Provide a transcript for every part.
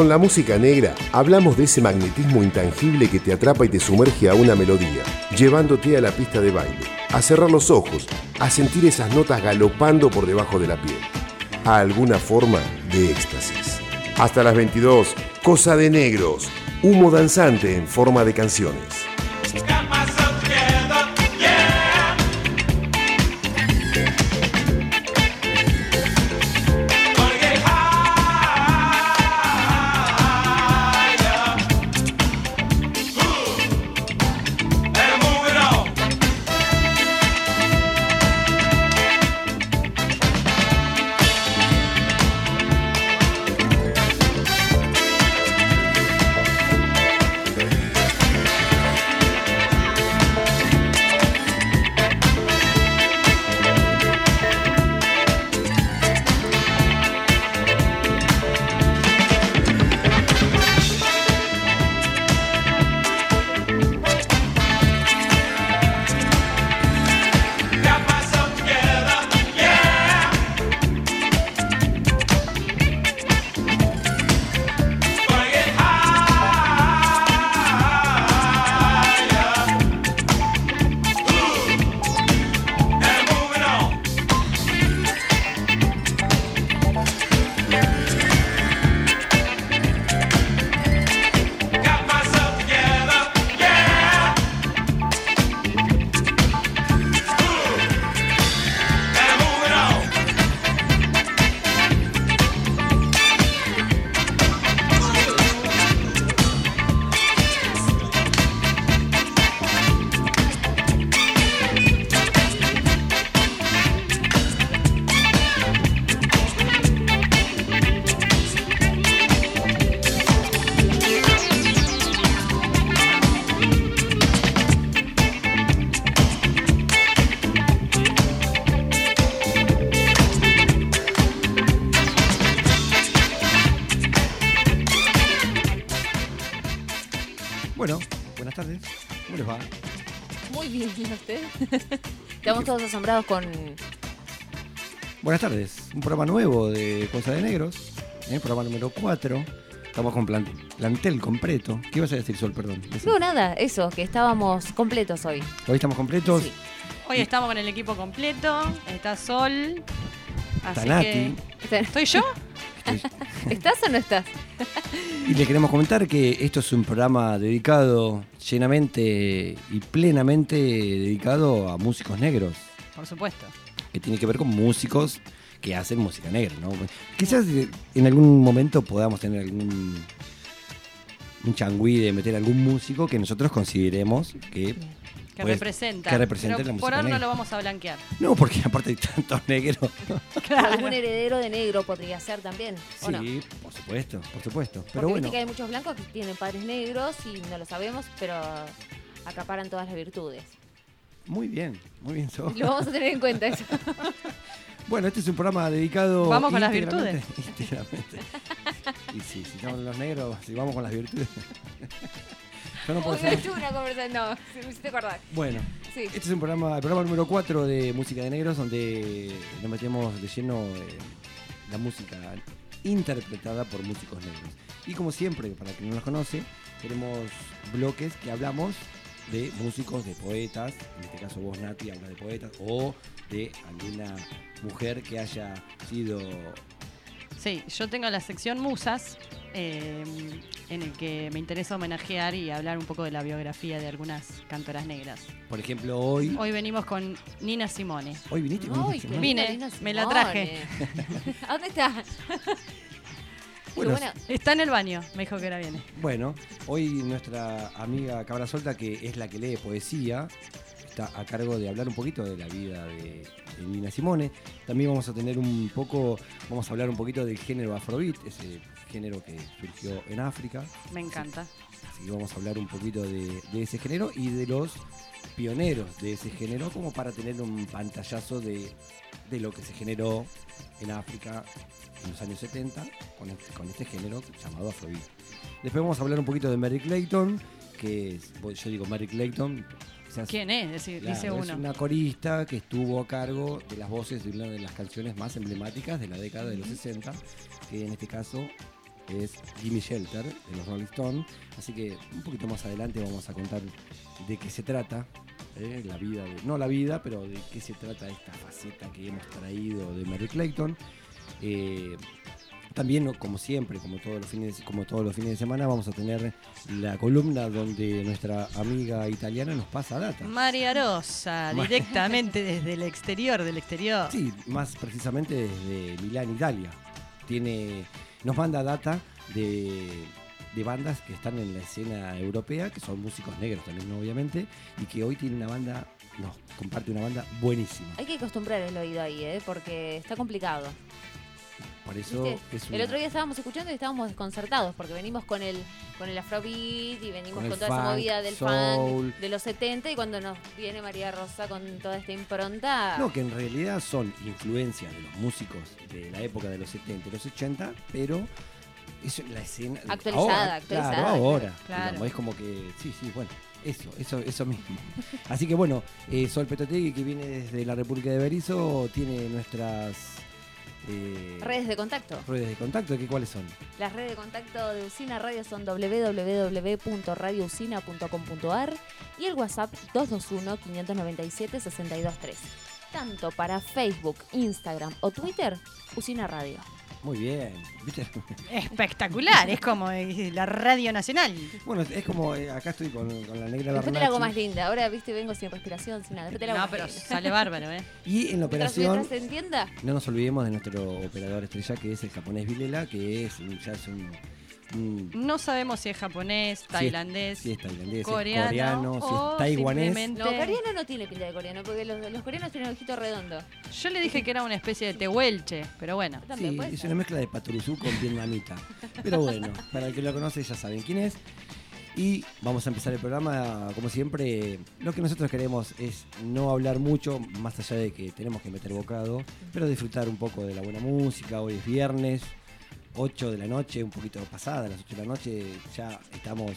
Con la música negra hablamos de ese magnetismo intangible que te atrapa y te sumerge a una melodía, llevándote a la pista de baile, a cerrar los ojos, a sentir esas notas galopando por debajo de la piel, a alguna forma de éxtasis. Hasta las 22, Cosa de Negros, humo danzante en forma de canciones. Asombrados con... Buenas tardes, un programa nuevo de Cosa de Negros, ¿eh? programa número 4. Estamos con plantel completo. ¿Qué ibas a decir, Sol? Perdón. No, nada, eso, que estábamos completos hoy. Hoy estamos completos. Hoy estamos con el equipo completo. Está Sol. Así que... ¿Estoy yo? ¿Estás o no estás? y le queremos comentar que esto es un programa dedicado llenamente y plenamente dedicado a músicos negros. Por supuesto. Que tiene que ver con músicos que hacen música negra, ¿no? Quizás en algún momento podamos tener algún un changüí de meter algún músico que nosotros consideremos que que representa. Que representa Pero por ahora no lo vamos a blanquear. No, porque aparte hay tantos negros. Claro. Algún heredero de negro podría ser también. Sí, por supuesto, por supuesto. Pero porque bueno. que hay muchos blancos que tienen padres negros y no lo sabemos, pero acaparan todas las virtudes. Muy bien, muy bien. Lo vamos a tener en cuenta eso. Bueno, este es un programa dedicado. Vamos con las virtudes. Y sí, si estamos los negros, si vamos con las virtudes. Yo no puedo una conversación, no, me hiciste acordar. Bueno, este es un programa, el programa número 4 de Música de Negros, donde nos metemos de lleno la música interpretada por músicos negros. Y como siempre, para quien no nos conoce, tenemos bloques que hablamos de músicos, de poetas, en este caso vos Nati habla de poetas, o de alguna mujer que haya sido Sí, yo tengo la sección Musas, eh, en el que me interesa homenajear y hablar un poco de la biografía de algunas cantoras negras. Por ejemplo, hoy. Hoy venimos con Nina Simone. Hoy viniste con Vine, me la traje. ¿A dónde está? Bueno, está en el baño, me dijo que ahora viene. Bueno, hoy nuestra amiga Cabra Solta, que es la que lee poesía, está a cargo de hablar un poquito de la vida de, Nina Simone. También vamos a tener un poco, vamos a hablar un poquito del género afrobeat, ese género que surgió en África. Me encanta. Así, que vamos a hablar un poquito de, ese género y de los pioneros de ese género, como para tener un pantallazo de, lo que se generó en África en los años 70 con este, con este género llamado Afrobeat. Después vamos a hablar un poquito de Mary Clayton, que es, yo digo Mary Clayton, ¿Quién es? dice uno. Es una corista que estuvo a cargo de las voces de una de las canciones más emblemáticas de la década de los 60, que en este caso es Gimme Shelter de los Rolling Stones. Así que un poquito más adelante vamos a contar de qué se trata. ¿eh? La vida, de- no la vida, pero de qué se trata esta faceta que hemos traído de Mary Clayton. Eh, también, como siempre, como todos, los fines, como todos los fines de semana, vamos a tener la columna donde nuestra amiga italiana nos pasa data. María Rosa, directamente desde el exterior del exterior. Sí, más precisamente desde Milán, Italia. Tiene, nos manda data de, de bandas que están en la escena europea, que son músicos negros también, obviamente, y que hoy tiene una banda, nos comparte una banda buenísima. Hay que acostumbrar el oído ahí, ¿eh? porque está complicado. El otro día estábamos escuchando y estábamos desconcertados porque venimos con el con el afrobeat y venimos Con toda esa movida del soul. funk de los 70 y cuando nos viene María Rosa con toda esta impronta. No, que en realidad son influencias de los músicos de la época de los 70 y los 80, pero es la escena Actualizada, ahora, actualizada, Claro, ahora. claro. digamos, es como que sí, sí, bueno, eso, eso, eso mismo. Así que bueno, eh, Sol Petotegui que viene desde la República de Berizo tiene nuestras eh, Redes de contacto. redes de contacto, ¿qué cuáles son? Las redes de contacto de Usina Radio son www.radiousina.com.ar y el WhatsApp 221-597-623. Tanto para Facebook, Instagram o Twitter, Usina Radio. Muy bien, ¿viste? Espectacular, es como eh, la Radio Nacional. bueno, es como eh, acá estoy con, con la negra Después te la hago más linda. Ahora, viste, vengo sin respiración, sin nada. Después te la hago No, más pero linda. sale bárbaro, ¿eh? Y en la Mientras, operación mientras se entienda, No nos olvidemos de nuestro operador estrella que es el japonés Vilela, que es un- ya es un, un- No sabemos si es japonés, tailandés, si es tailandés, coreano, si es coreano, si o es taiwanés. simplemente- No, coreano no tiene pinta de coreano, porque los, los coreanos tienen ojito redondo. Yo le dije que era una especie de tehuelche, pero bueno. También Sí, es una mezcla de paturuzú con vietnamita. Pero bueno, para el que lo conoce ya saben quién es. Y vamos a empezar el programa, como siempre, lo que nosotros queremos es no hablar mucho, más allá de que tenemos que meter bocado, pero disfrutar un poco de la buena música. Hoy es viernes, 8 de la noche, un poquito pasada, a las 8 de la noche, ya estamos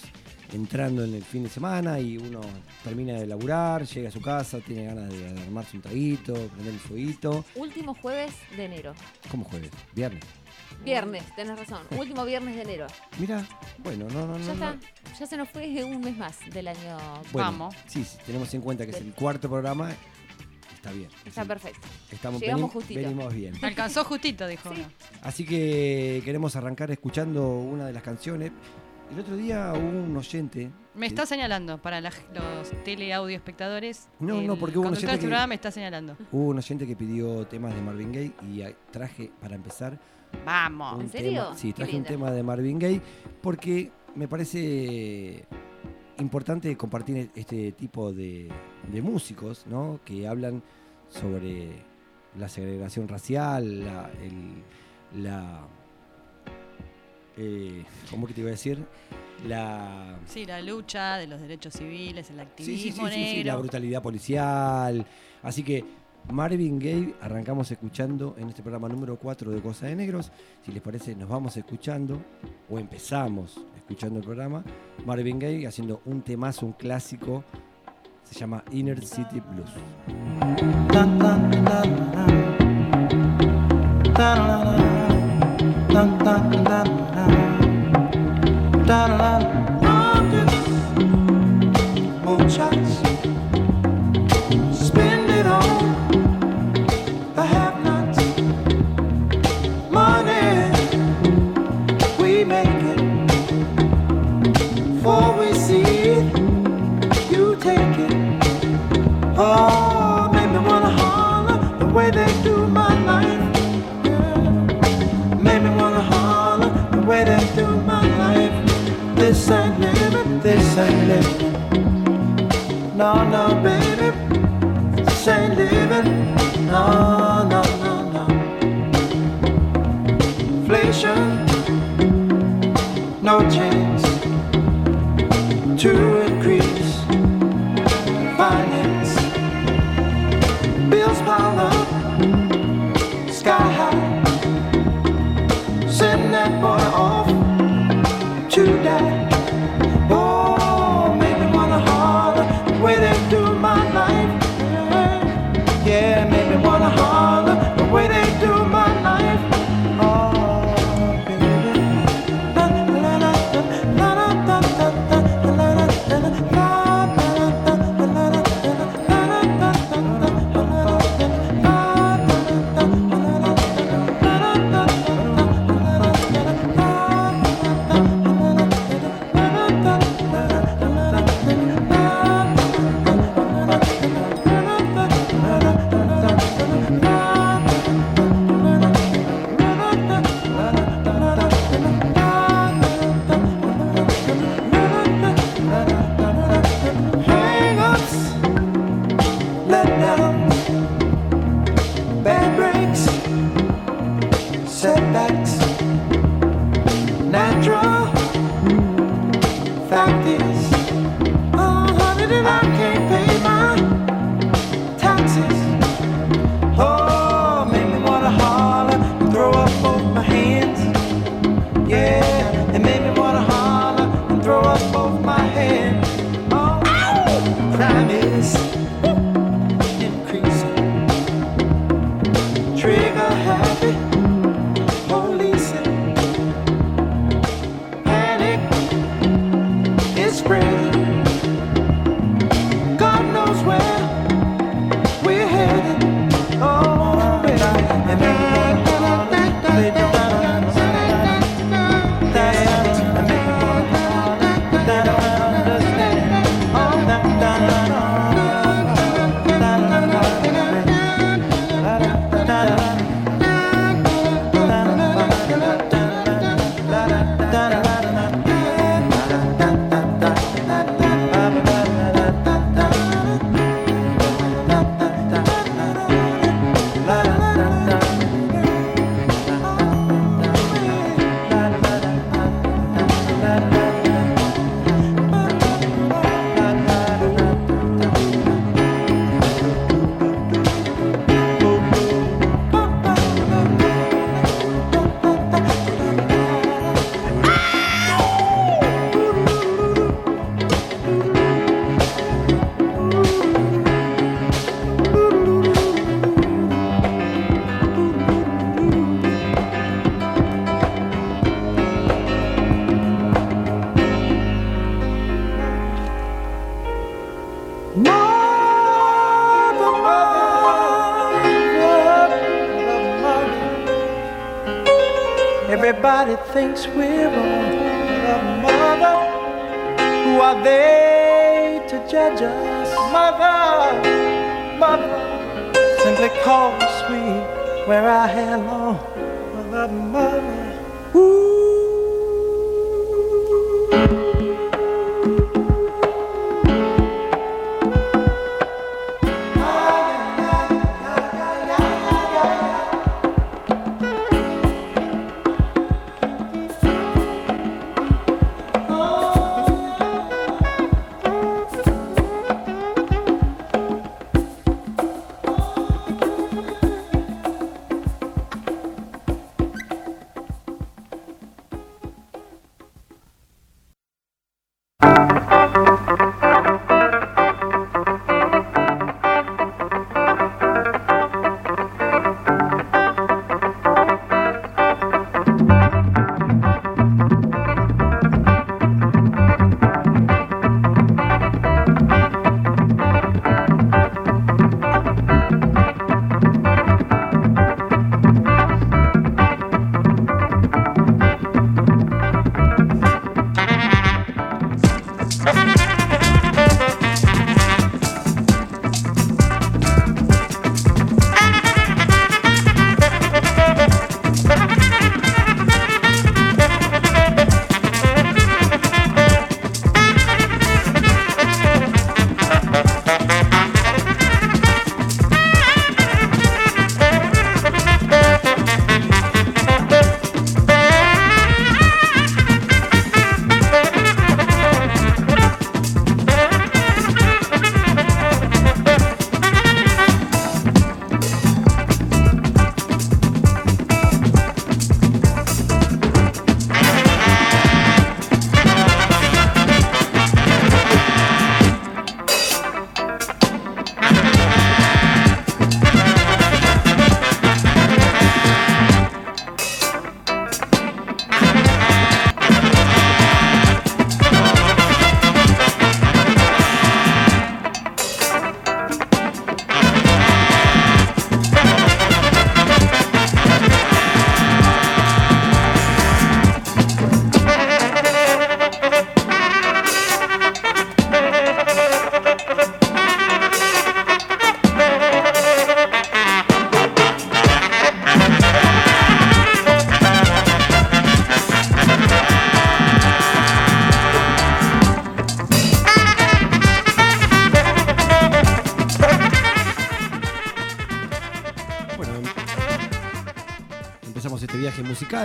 entrando en el fin de semana y uno termina de laburar, llega a su casa, tiene ganas de armarse un traguito, prender el fueguito. Último jueves de enero. ¿Cómo jueves? Viernes. Viernes, tenés razón. Último viernes de enero. Mira, bueno, no, no, no. Ya no. está. Ya se nos fue un mes más del año. Bueno, Vamos. Sí, sí, tenemos en cuenta que es el cuarto programa. Está bien. Está Sí, perfecto. Estamos, Llegamos venim- justito. venimos bien. Alcanzó justito, dijo. Sí. Así que queremos arrancar escuchando una de las canciones. El otro día hubo un oyente. Me está señalando para la- los teleaudio espectadores. No, no, porque hubo un oyente que- programa me está señalando. Hubo un oyente que pidió temas de Marvin Gaye y traje para empezar Vamos. un ¿En serio? tema. Sí, traje un tema de Marvin Gaye porque me parece importante compartir este tipo de, de músicos, ¿no? Que hablan sobre la segregación racial, la, el- la eh, ¿cómo que te iba a decir? La Sí, la lucha de los derechos civiles, el activismo sí, sí, sí, sí, la negro. brutalidad policial. Así que Marvin Gaye arrancamos escuchando en este programa número 4 de Cosa de Negros. Si les parece, nos vamos escuchando o empezamos escuchando el programa. Marvin Gaye haciendo un temazo, un clásico. Se llama Inner City Blues. Oh, make me wanna holler the way they do my life. Yeah. Make me wanna holler the way they do my life. This ain't living, this ain't living. No, no, baby, this ain't living. No, no, no, no. Inflation, no chance to thinks we're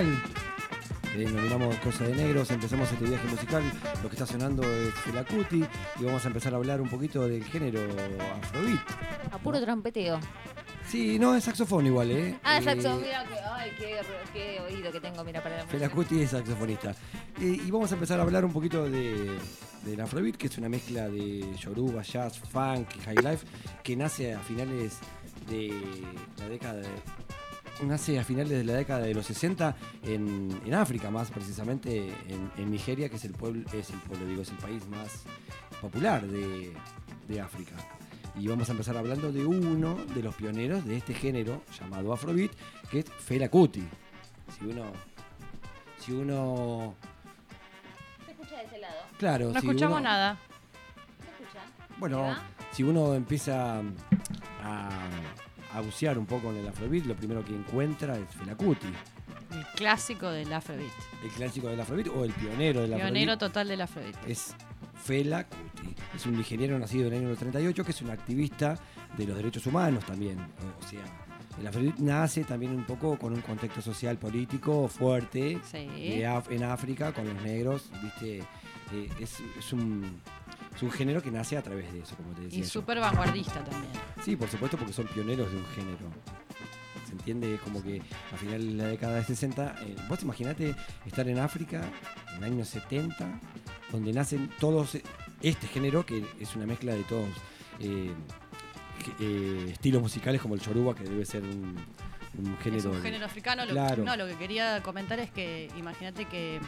musical denominamos Cosa de Negros, empezamos este viaje musical, lo que está sonando es Fela Kuti y vamos a empezar a hablar un poquito del género afrobeat. A puro trompeteo. Sí, no, es saxofón igual, ¿eh? Ah, Eh, saxo, mira, que, ay, qué, qué oído que tengo, mira, para la Fela música. Kuti es saxofonista. Eh, y vamos a empezar a hablar un poquito de, del Afrobeat, que es una mezcla de yoruba, jazz, funk y high life, que nace a finales de la década de, nace a finales de la década de los 60 en, en África, más precisamente en, en Nigeria, que es el pueblo, es el pueblo, digo, es el país más popular de, de África. Y vamos a empezar hablando de uno de los pioneros de este género llamado Afrobeat, que es Fela Kuti. Si uno si uno. ¿Se escucha de ese lado? Claro, No si escuchamos uno- nada. ¿Se escucha? Bueno, si uno empieza a, a bucear un poco en el Afrobeat, lo primero que encuentra es Fela Kuti, El clásico del Afrobeat. el clásico del Afrobeat o el pionero del Pionero Afrobeat. total del Afrobeat. Es Fela Kuti. Es un nigeriano nacido en el año 38 que es un activista de los derechos humanos también. O sea, el Afrobeat nace también un poco con un contexto social político fuerte. Sí. Af- en África con los negros, viste, Eh, es, es un, es un género que nace a través de eso, como te decía. Y súper vanguardista también. Sí, por supuesto, porque son pioneros de un género. ¿Se entiende? Es como que a final de la década de 60, eh, vos imaginate estar en África en años 70, donde nacen todos eh, este género, que es una mezcla de todos eh, eh, estilos musicales como el yoruba, que debe ser un, un género. es un género africano. Lo, Claro. No, lo que quería comentar es que imagínate que,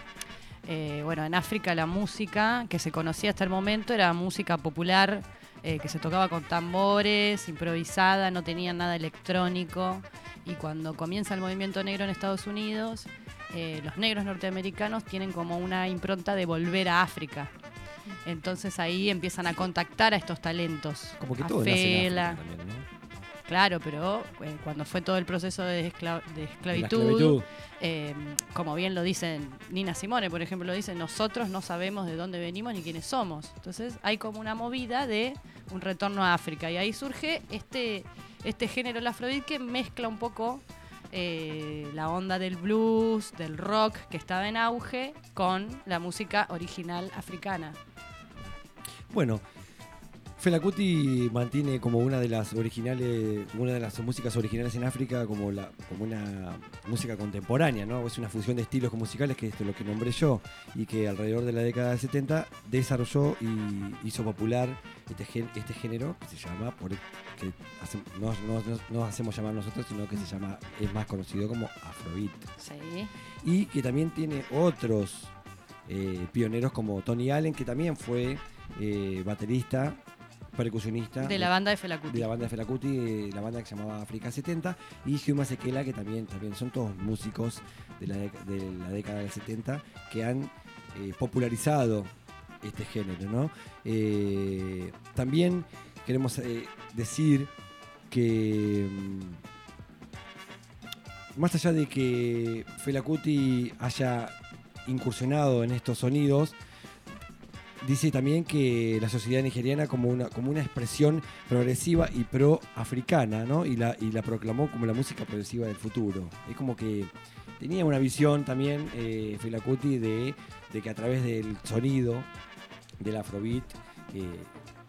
eh, bueno, en África la música que se conocía hasta el momento era música popular, eh, que se tocaba con tambores, improvisada, no tenía nada electrónico. Y cuando comienza el movimiento negro en Estados Unidos, eh, los negros norteamericanos tienen como una impronta de volver a África. Entonces ahí empiezan a contactar a estos talentos. Como que a todo nace en Fela. África también, ¿no? Claro, pero eh, cuando fue todo el proceso de, escla- de De la esclavitud, esclavitud. eh, como bien lo dicen Nina Simone, por ejemplo, lo dice, nosotros no sabemos de dónde venimos ni quiénes somos. Entonces hay como una movida de un retorno a África y ahí surge este, este género, el afrobeat, que mezcla un poco eh, la onda del blues, del rock que estaba en auge, con la música original africana. Bueno, Fela Kuti mantiene como una de las originales, una de las músicas originales en África como la, como una música contemporánea, ¿no? Es una fusión de estilos musicales que es lo que nombré yo y que alrededor de la década del 70 desarrolló y hizo popular este, este género que se llama, por, que hace- no, no- no- no hacemos llamar nosotros, sino que se llama, es más conocido como Afrobeat Sí. y que también tiene otros eh, pioneros como Tony Allen, que también fue eh, baterista, percusionista De la banda de Fela Kuti. de la banda de Fela Kuti, eh, la banda que se llamaba África 70, y Huma Sekela, que también, también son todos músicos de la, de la década del 70 que han eh, popularizado este género. ¿no? Eh, también queremos eh, decir que mm, más allá de que Fela Kuti haya incursionado en estos sonidos, dice también que la sociedad nigeriana como una, como una expresión progresiva y pro-africana, ¿no? Y la, y la proclamó como la música progresiva del futuro. Es como que tenía una visión también eh, Fela Kuti de, de que a través del sonido del afrobeat, eh,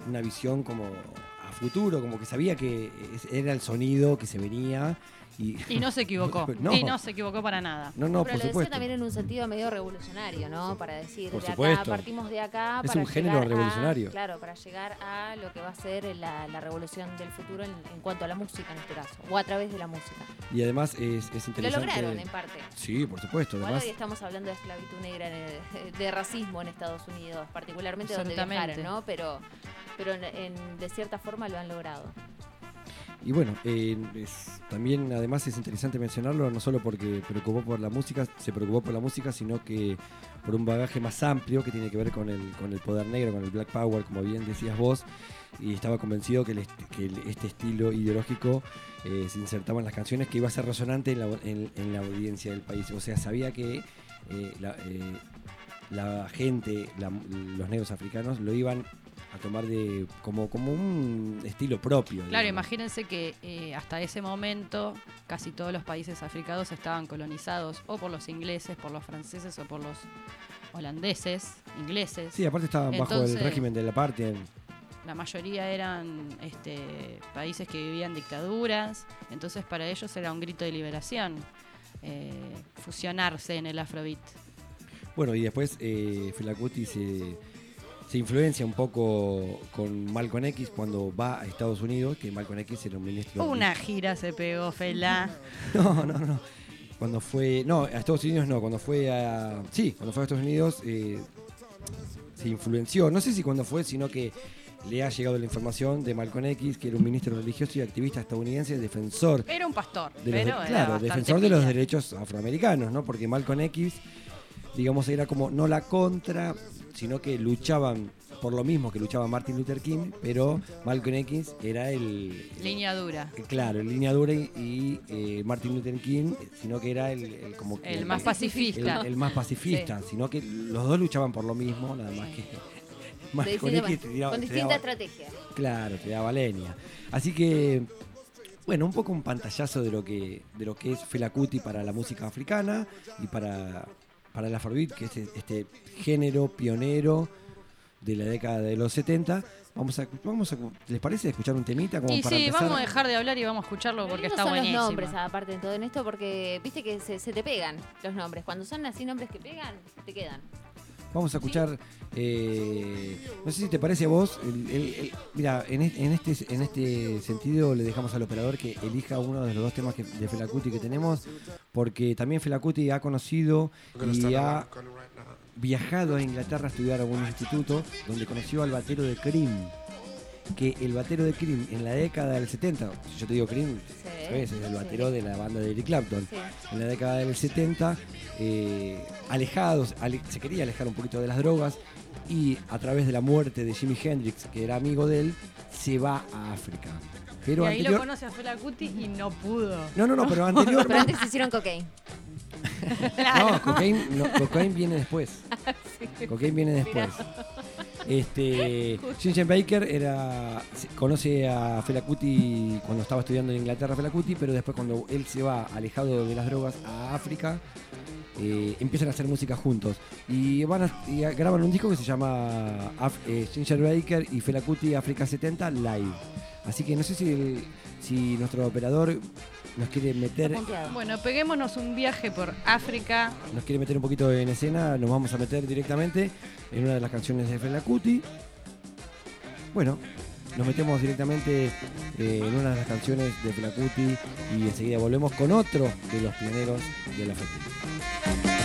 una visión como a futuro, como que sabía que era el sonido que se venía y, Y no se equivocó. No. Y no se equivocó para nada. no, no, Pero por lo decía supuesto. también en un sentido medio revolucionario, ¿no? Para decir, Por de acá, partimos de acá. Es para un género a- claro, para llegar a lo que va a ser la, la revolución del futuro en, en cuanto a la música en este caso, o a través de la música. Y además es, es Lo interesante. lograron en parte. Sí, por supuesto. Igual Además, hoy estamos hablando de esclavitud negra, de, de racismo en Estados Unidos, particularmente donde viajaron, ¿no? Pero, pero en- en- de cierta forma lo han logrado. Y bueno, eh, también además es interesante mencionarlo, no solo porque preocupó por la música, se preocupó por la música, sino que por un bagaje más amplio que tiene que ver con el, con el poder negro, con el Black Power, como bien decías vos, y estaba convencido que, el que el- este estilo ideológico eh, se insertaba en las canciones, que iba a ser resonante en la, en- en la audiencia del país. O sea, sabía que eh, la- eh, gente, la- los negros africanos, lo iban a tomar de como, como un estilo propio. Claro, digamos. imagínense que eh, hasta ese momento casi todos los países africanos estaban colonizados o por los ingleses, por los franceses o por los holandeses, ingleses. Sí, aparte estaban bajo el régimen del apartheid. La mayoría eran este, países que vivían dictaduras, entonces para ellos era un grito de liberación eh, fusionarse en el afrobeat. Bueno, y después eh, se, se influencia un poco con Malcolm X cuando va a Estados Unidos, que Malcolm X era un ministro. Una gira se pegó, Fela. No, no, no. Cuando fue. No, a Estados Unidos no. Cuando fue a. Sí, cuando fue a Estados Unidos eh, se influenció. No sé si cuando fue, sino que le ha llegado la información de Malcolm X, que era un ministro religioso y activista estadounidense, defensor. Era un pastor, de los- pero era claro, defensor de los derechos afroamericanos, ¿no? Porque Malcolm X, digamos, era como no la contra, sino que luchaban por lo mismo que luchaba Martin Luther King, pero Malcolm X era el, Línea dura. Claro, el línea dura y, y, eh, Martin Luther King, sino que era el, el como que El más pacifista. el, el más pacifista, sino que los dos luchaban por lo mismo, nada más que Malcolm X te tiraba- con te distinta daba- estrategia. Claro, te daba leña. Así que, bueno, un poco un pantallazo de lo que, de lo que es Fela Kuti para la música africana y para, para el Afrobeat, que es este género pionero de la década de los 70. Vamos a, vamos a, ¿les parece escuchar un temita como Y para sí, empezar? vamos a dejar de hablar y vamos a escucharlo Lo porque está son buenísimo. los nombres, aparte de todo en esto, porque viste que se, se te pegan los nombres. Cuando son así nombres que pegan, te quedan. Vamos a escuchar, eh, no sé si te parece a vos, el- el- el- mira, en, es- en este, en este sentido le dejamos al operador que elija uno de los dos temas que- de Felacuti que tenemos, porque también Felacuti ha conocido y ha viajado a Inglaterra a estudiar a un instituto donde conoció al batero de Cream. Que el batero de Cream en la década del 70, si yo te digo Cream, ¿sabes? es el batero sí. de la banda de Eric Clapton Sí. en la década del 70, eh, alejados, ale- se quería alejar un poquito de las drogas y a través de la muerte de Jimi Hendrix, que era amigo de él, se va a África. Pero y ahí anterior... lo conoce a Fela Kuti y no pudo. No, no, no, pero anterior... Pero antes hicieron cocaine. No, cocaine, no, cocaine viene después. Cocaine viene después. Este, Ginger Baker era, conoce a Fela Kuti cuando estaba estudiando en Inglaterra Fela Kuti, pero después cuando él se va alejado de las drogas a África, eh, empiezan a hacer música juntos y van a, graban un disco que se llama eh, Ginger Baker y Fela Kuti África 70 Live. Así que no sé si, si nuestro operador nos quiere meter. Bueno, peguémonos un viaje por África. nos quiere meter un poquito en escena, nos vamos a meter directamente en una de las canciones de Fela Kuti. Bueno, nos metemos directamente eh, en una de las canciones de Fela Kuti y enseguida volvemos con otro de los pioneros de la Afrobeat.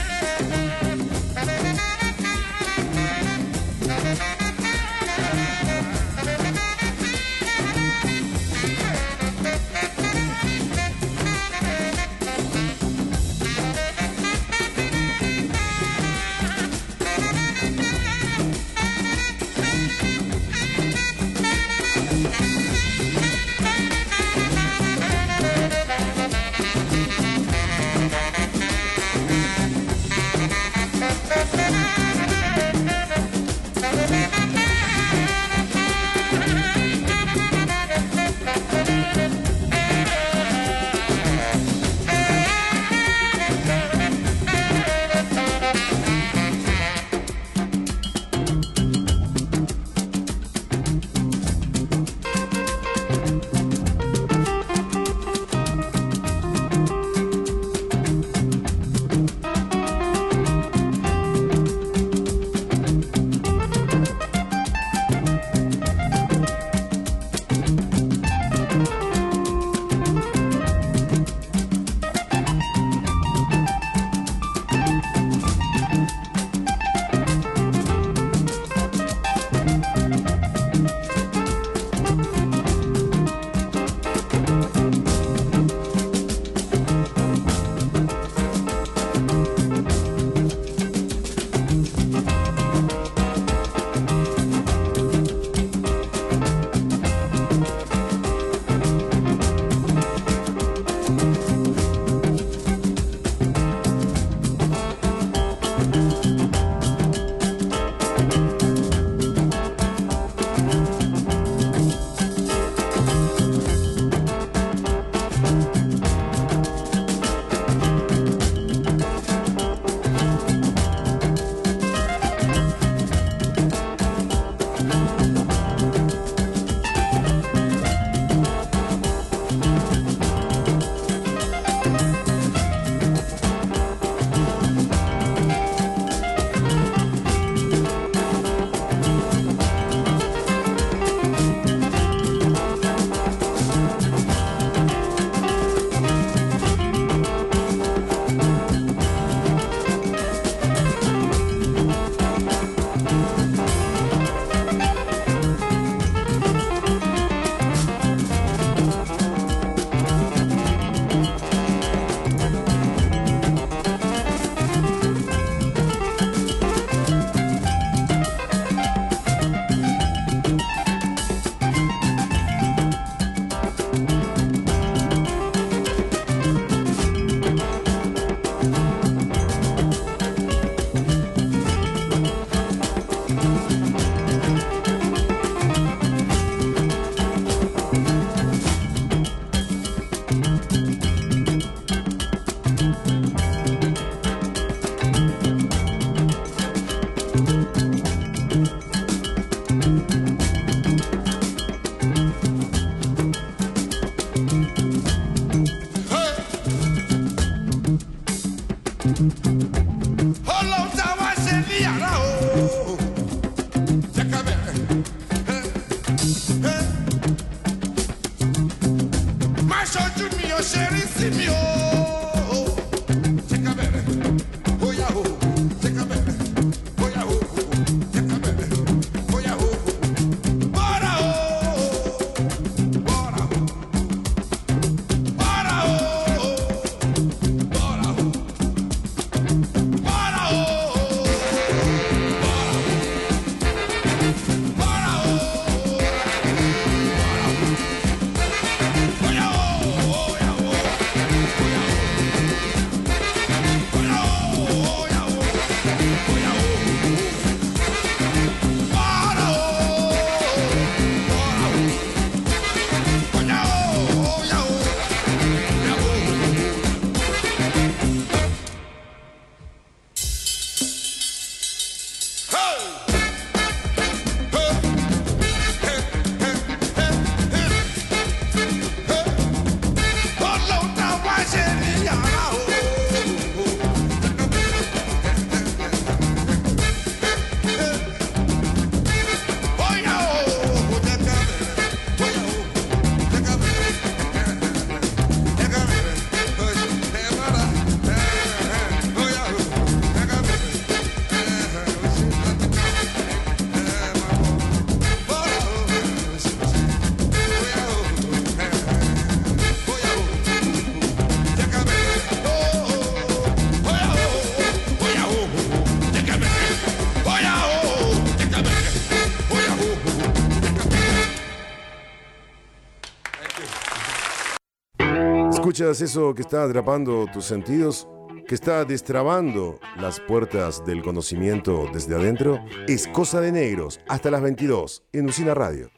¿Escuchas eso que está atrapando tus sentidos? ¿Que está destrabando las puertas del conocimiento desde adentro? Es Cosa de Negros, hasta las 22, en Usina Radio.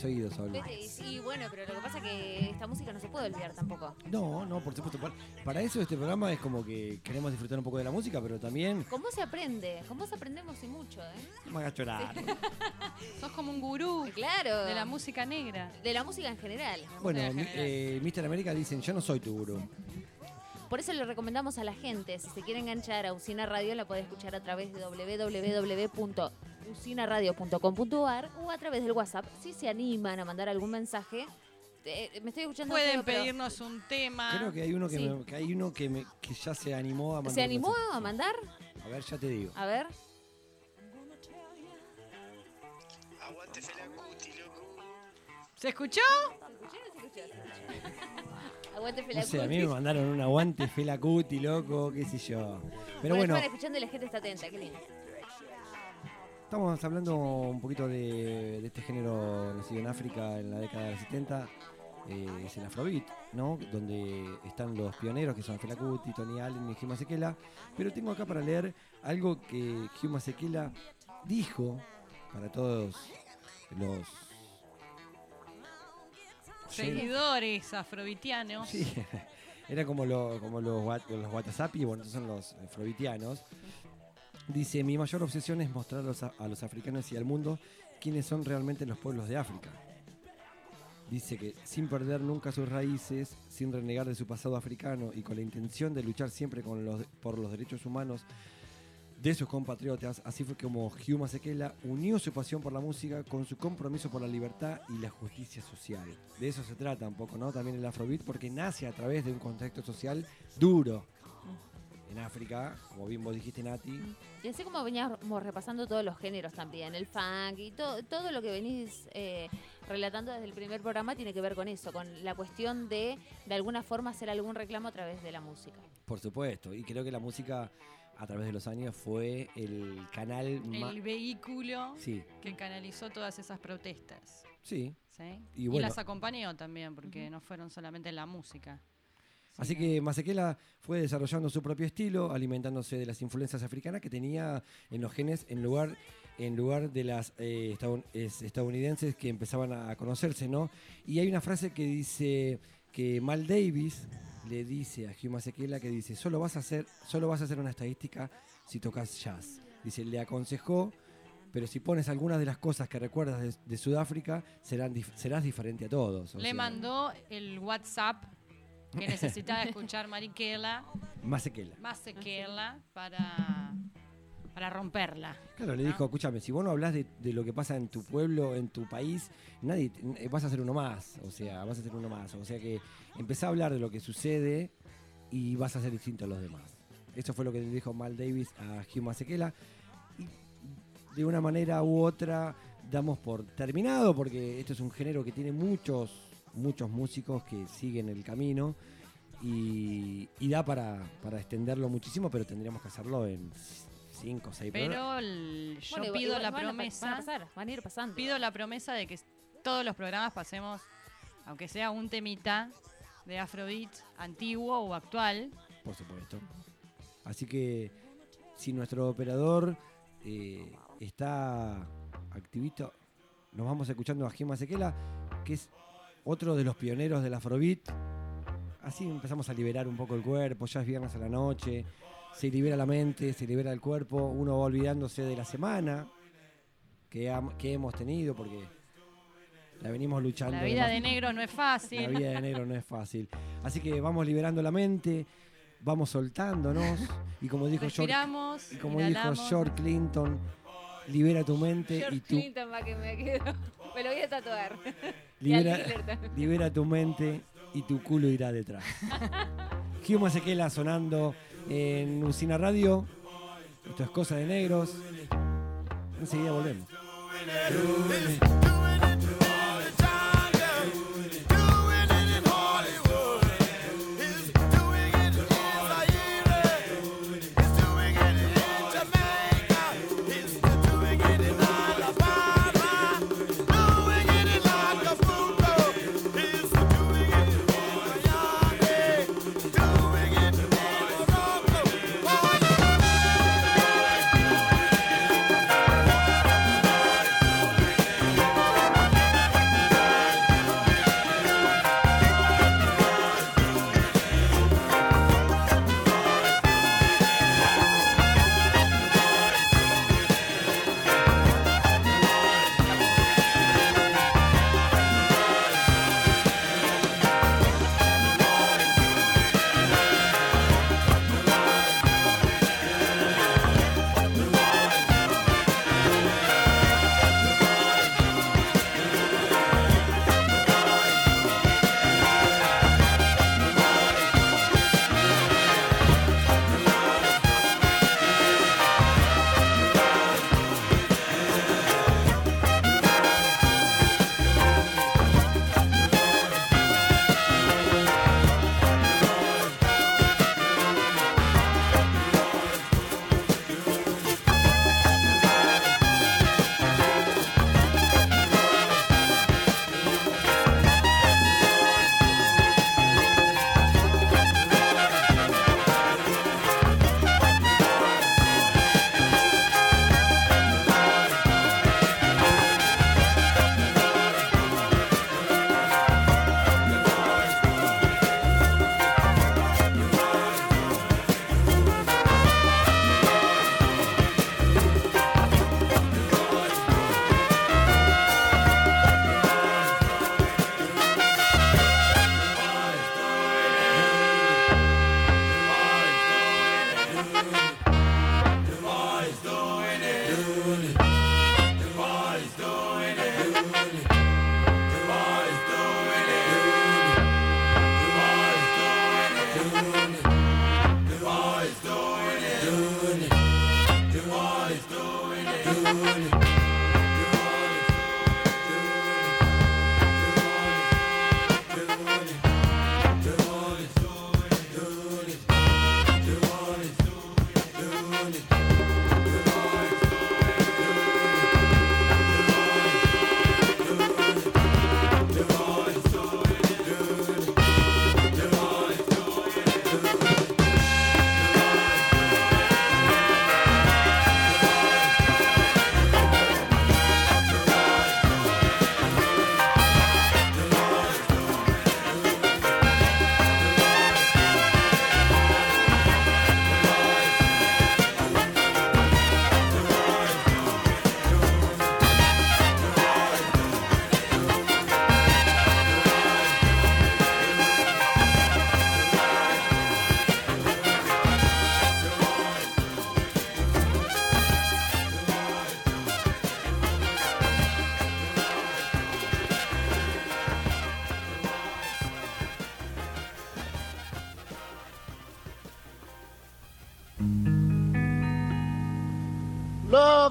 Tenés oído, tenés oído, Sol. Vete, y sí, bueno, pero lo que pasa es que esta música no se puede olvidar tampoco. No, no, por supuesto. Para, para eso este programa es como que queremos disfrutar un poco de la música, pero también... ¿Cómo se aprende? ¿Cómo se aprendemos y mucho, eh? No me hagas llorar. Sos como un gurú Claro. de la música negra. De la música en general. Bueno, eh, Mr. América dicen, yo no soy tu gurú. Por eso le recomendamos a la gente, si se quiere enganchar a Usina Radio, la puede escuchar a través de www.usinaradio.com.ar o a través del WhatsApp, si se animan a mandar algún mensaje. Eh, me estoy escuchando Pueden feo, pero- pedirnos un tema. Creo que hay uno que, Sí. me- que hay uno que, me- que ya se animó a mandar. ¿Se animó mensaje. a mandar? A ver, ya te digo. A ver. ¿Se escuchó? Aguante No sé, a mí me mandaron un aguante Fela Cuti, loco, qué sé yo. Pero Bueno, escuchando y la gente está atenta, qué lindo. Estamos hablando un poquito de, de este género nacido en África en la década del 70. eh, es el Afrobeat, ¿no? Donde están los pioneros que son Fela Kuti, Tony Allen y Hugh Masekela. Pero tengo acá para leer algo que Hugh Masekela dijo para todos los Seguidores afrovitianos. Sí, era como, lo- como los, los WhatsApp y bueno, estos son los afrovitianos. Dice, mi mayor obsesión es mostrar a los, africanos y al mundo quiénes son realmente los pueblos de África. Dice que sin perder nunca sus raíces, sin renegar de su pasado africano y con la intención de luchar siempre por los derechos humanos de sus compatriotas, así fue como Hugh Masekela unió su pasión por la música con su compromiso por la libertad y la justicia social. De eso se trata un poco, ¿no? También el Afrobeat, porque nace a través de un contexto social duro. En África, como bien vos dijiste, Nati, Y así como veníamos repasando todos los géneros también, el funk y todo, todo lo que venís eh, relatando desde el primer programa tiene que ver con eso, con la cuestión de de alguna forma hacer algún reclamo a través de la música. por supuesto. Y creo que la música, a través de los años, fue el canal. El vehículo Sí, que canalizó todas esas protestas. sí. ¿sí? Y Y, bueno. las acompañó también, porque no fueron solamente la música. Así que Masekela fue desarrollando su propio estilo, alimentándose de las influencias africanas que tenía en los genes en lugar, en lugar de las eh, estadoun- es- estadounidenses que empezaban a conocerse, ¿no? Y hay una frase que dice que Mal Davis le dice a Hugh Masekela que dice, solo vas a hacer, solo vas a hacer una estadística si tocas jazz. Dice, le aconsejó, pero si pones algunas de las cosas que recuerdas de, de Sudáfrica, serán, serás diferente a todos. O Le sea, mandó el WhatsApp que necesitaba escuchar Mariquela, Masekela. más sequela para, para romperla. Claro, le ¿no? dijo, escúchame, si vos no hablas de, de lo que pasa en tu pueblo, en tu país, nadie eh, vas a ser uno más. O sea, vas a ser uno más. O sea que empezá a hablar de lo que sucede y vas a ser distinto a los demás. Eso fue lo que le dijo Mal Davis a Hugh Masekela. Y de una manera u otra damos por terminado, porque esto es un género que tiene muchos, muchos músicos que siguen el camino. Y, y da para, para extenderlo muchísimo, pero tendríamos que hacerlo en cinco o seis programas. Pero el- yo Bueno, pido igual la van a pa- promesa. Van a, pasar, van a ir pasando. Pido la promesa de que todos los programas pasemos, aunque sea un temita de Afrobeat antiguo o actual. Por supuesto. Así que si nuestro operador eh, está activito, nos vamos escuchando a Gema Sequela, que es otro de los pioneros del Afrobeat. Así empezamos a liberar un poco el cuerpo, ya es viernes a la noche, se libera la mente, se libera el cuerpo, uno va olvidándose de la semana que, que hemos tenido, porque la venimos luchando. La vida de negro no es La fácil. vida de negro no es fácil. Así que vamos liberando la mente, vamos soltándonos. Y como dijo George, y como dijo. George Clinton, libera tu mente George y tu Clinton va que me quedo. Me lo voy a tatuar. Libera, libera tu mente y tu culo irá detrás. Hugh Masekela sonando en Usina Radio. Esto es cosa de negros. Enseguida volvemos.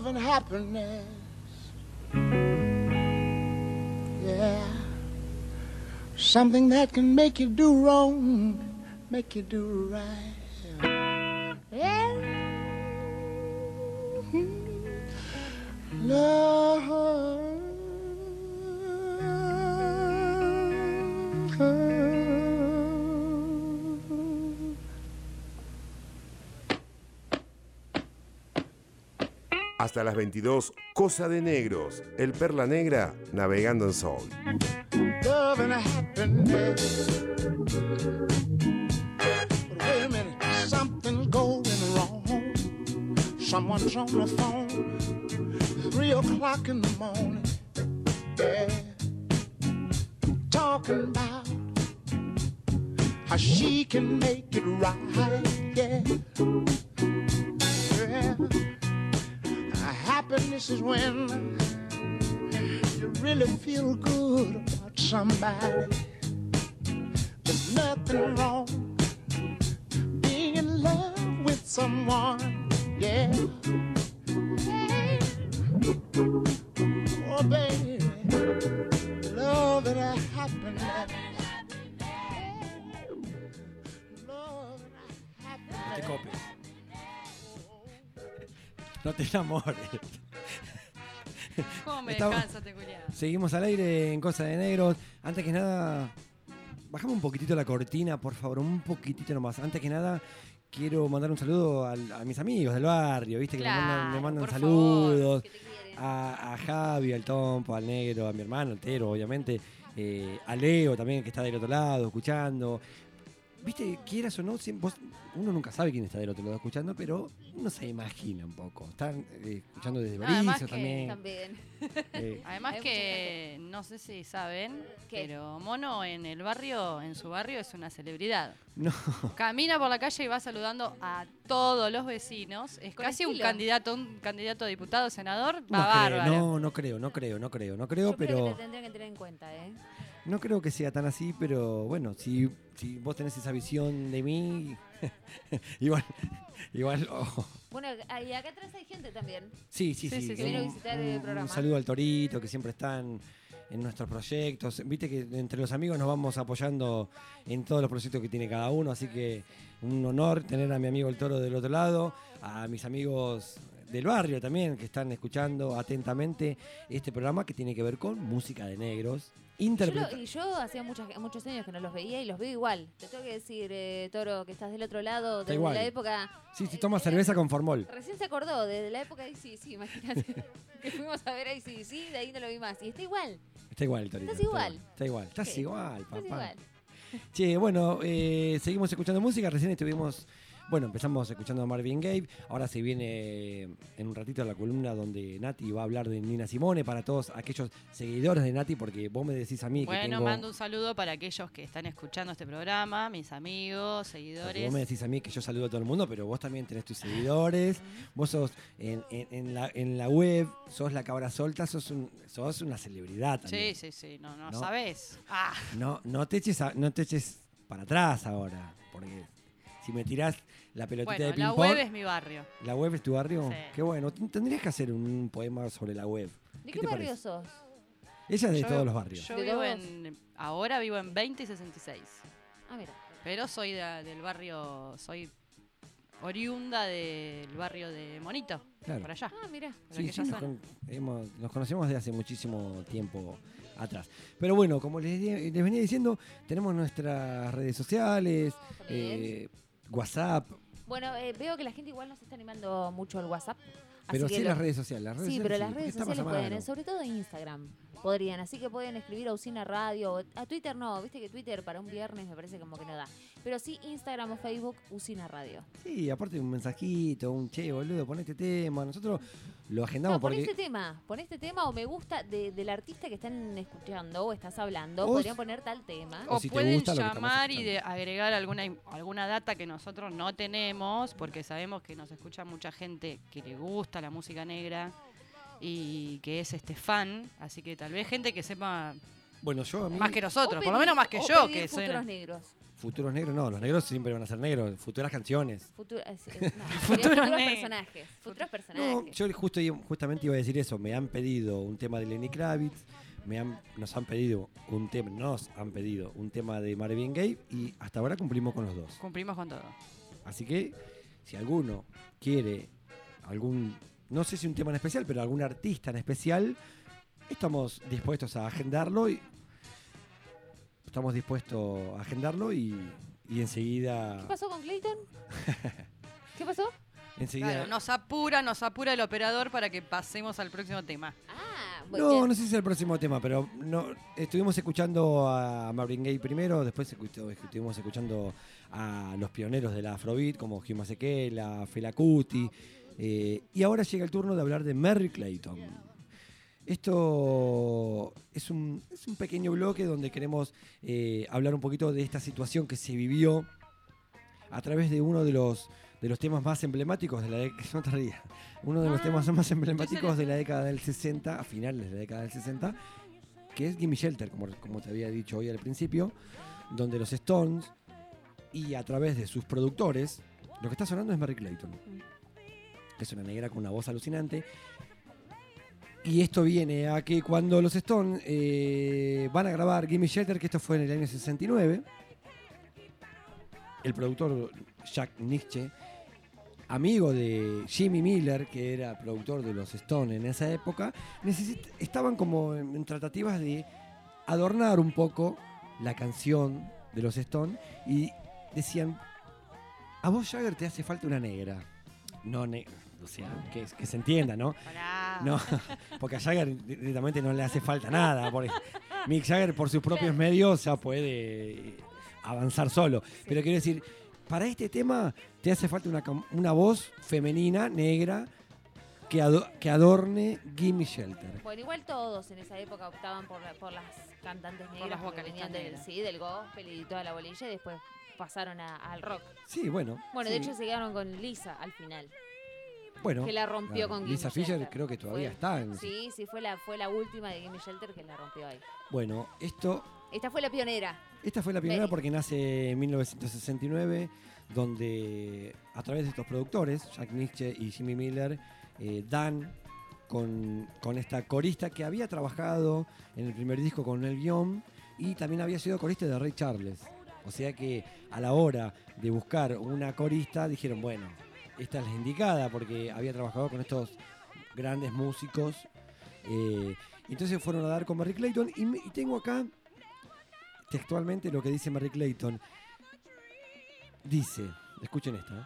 And happiness. Yeah. Something that can make you do wrong, make you do right. Hasta las 22, Cosa de Negros, el Perla Negra navegando en Soul. Someone's on the phone, three o'clock in the morning. Yeah, talking about how she can make it right. Yeah. Happiness is when you really feel good about somebody. There's nothing wrong being in love with someone. Yeah. Te enamores. ¿Cómo me Estamos- culiado? Seguimos al aire en Cosa de Negros. Antes que nada, bajame un poquitito la cortina, por favor, un poquitito nomás. Antes que nada, quiero mandar un saludo al- a, mis amigos del barrio, ¿viste? Que me mandan, me Claro, mandan por saludos. Que te quieren. A, a Javi, al Tompo, al Negro, a mi hermano entero, obviamente. eh, a Leo también, que está del otro lado, escuchando. Viste, quieras o no, vos- uno nunca sabe quién está del otro lado escuchando, pero uno se imagina un poco. Están eh, escuchando desde que también. También. eh, Además Hay que, no sé si saben, ¿Qué? pero Mono en el barrio, en su barrio, es una celebridad. no, Camina por la calle y va saludando a todos los vecinos. Es Con casi un candidato, un candidato a diputado, senador, va no, creo, bárbaro. no, no creo, no creo, no creo, no creo, Yo creo que pero te que tener en cuenta, ¿eh? No creo que sea tan así, pero bueno, si, si vos tenés esa visión de mí, igual, igual, oh, Bueno, y acá atrás hay gente también. sí, sí, Sí, sí, sí, un- sí. Vino a visitar el un- programa. Un saludo al Torito, que siempre están en nuestros proyectos. Viste que entre los amigos nos vamos apoyando en todos los proyectos que tiene cada uno, así que un honor tener a mi amigo el Toro del otro lado, a mis amigos del barrio también que están escuchando atentamente este programa que tiene que ver con música de negros. Yo Interpreta- lo- y yo hacía muchas, muchos años que no los veía y los veo igual. Te tengo que decir, eh, Toro, que estás del otro lado, desde la época... Sí, sí, eh, toma eh, cerveza con formol. Recién se acordó, desde la época de sí, sí, imagínate. que fuimos a ver ahí sí, sí, de ahí no lo vi más. Y está igual, Está igual Torito. Estás igual. Está igual. Estás igual, papá. estás igual. Che, bueno, eh, seguimos escuchando música. Recién estuvimos, bueno, empezamos escuchando a Marvin Gaye. Ahora se viene en un ratito la columna donde Nati va a hablar de Nina Simone para todos aquellos seguidores de Nati, porque vos me decís a mí que Bueno, tengo. mando un saludo para aquellos que están escuchando este programa, mis amigos, porque seguidores. Vos me decís a mí que yo saludo a todo el mundo, pero vos también tenés tus seguidores. Vos sos en, en- en la, en la web, sos la cabra solta, sos, un, sos una celebridad Sí, también. sí, sí, no, no, ¿No? sabés. Ah, No, no te eches a- no te eches para atrás ahora, porque si me tirás la pelotita bueno, de ping la web es mi barrio. ¿La web es tu barrio? Sí. Qué bueno. Tendrías que hacer un poema sobre la web. ¿De ¿Qué qué barrio parece? sos? Ella es de Yo- todos los barrios. Yo ¿De vivo en, ahora vivo en 20 y 66. Ah, mira. Pero soy de- del barrio, soy oriunda del barrio de Monito, Claro. por allá. Ah, mira. Sí, sí, nos, zona. con- hemos- nos conocemos desde hace muchísimo tiempo atrás. Pero bueno, como les, venía diciendo, tenemos nuestras redes sociales, Bien. eh, WhatsApp, Bueno, eh, veo que la gente igual no se está animando mucho al WhatsApp. pero sí lo- las redes sociales. Las redes Sí, pero las redes sociales pueden, sobre todo Instagram podrían, así que pueden escribir a Usina Radio, a Twitter no, viste que Twitter para un viernes me parece como que no da, pero sí Instagram o Facebook Usina Radio. Sí, aparte un mensajito, un che, boludo, pon este tema. Nosotros lo agendamos No, pon porque... este tema, pon este tema o me gusta de- del artista que están escuchando o estás hablando, O podrían poner tal tema. O O si te pueden estamos llamar y de agregar alguna, alguna data que nosotros no tenemos, porque sabemos que nos escucha mucha gente que le gusta la música negra y que es este fan, así que tal vez gente que sepa Bueno, yo a mí... más que nosotros, O por lo menos más que o yo, pedir que soy futuros negros. Futuros negros, no, los negros siempre van a ser negros, futuras canciones. No, Futuros personajes. Futuros personajes. No, yo justo, justamente iba a decir eso, me han pedido un tema de Lenny Kravitz, me han, nos han pedido un tema, nos han pedido un tema de Marvin Gaye y hasta ahora cumplimos con los dos. Cumplimos con todo. Así que si alguno quiere algún, no sé si un tema en especial, pero algún artista en especial, estamos dispuestos a agendarlo y estamos dispuestos a agendarlo y, y enseguida, ¿Qué pasó con Clayton? ¿Qué pasó? enseguida Claro, nos apura, nos apura el operador para que pasemos al próximo tema. Ah, muy No, bien. no sé si es el próximo tema, pero no, estuvimos escuchando a Marvin Gaye primero, después estuvimos escuchando a los pioneros de la Afrobeat, como Hugh Masekela, Fela Kuti, eh, y ahora llega el turno de hablar de Merry Clayton. Esto es un, es un pequeño bloque donde queremos eh, hablar un poquito de esta situación que se vivió a través de uno de los, de los temas más emblemáticos de la década. No te rías. Uno de los Ah, temas más estoy emblemáticos de la década del 60, a finales de la década del 60, que es Gimme Shelter, como, como te había dicho hoy al principio, donde los Stones y a través de sus productores, lo que está sonando es Mary Clayton. Es una negra con una voz alucinante. Y esto viene a que cuando los Stones eh, van a grabar Gimme Shelter, que esto fue en el año 69, el productor Jack Nietzsche, amigo de Jimmy Miller, que era productor de los Stones en esa época, estaban como en, en tratativas de adornar un poco la canción de los Stones y decían, a vos Jagger te hace falta una negra. No negra, o sea, que, que se entienda, ¿no? Pará. No, porque a Jagger directamente no le hace falta nada. Porque Mick Jagger por sus propios medios ya puede avanzar solo. Pero quiero decir, para este tema te hace falta una, cam- una voz femenina, negra, que, ado- que adorne Gimme Shelter. Bueno, igual todos en esa época optaban por, la- por las cantantes negras las porque vocalistas venían del, negras. sí, del gospel y toda la bolilla y después pasaron a- al rock. Sí, bueno. Bueno, sí. de hecho se quedaron con Lisa al final, bueno, que la rompió claro, con Lisa Gimme Fisher creo que todavía Fue- está. en- Sí, sí, fue la, fue la última de Gimme Shelter que la rompió ahí. Bueno, esto Esta fue la pionera. Esta fue la Mary. porque nace en 1969, donde a través de estos productores, Jack Nietzsche y Jimmy Miller, eh, dan con, con esta corista que había trabajado en el primer disco con Neil Young y también había sido corista de Ray Charles. O sea que a la hora de buscar una corista dijeron, bueno, esta es la indicada porque había trabajado con estos grandes músicos. eh, entonces fueron a dar con Mary Clayton y, tengo acá textualmente lo que dice Mary Clayton. Dice, escuchen esto. ¿eh?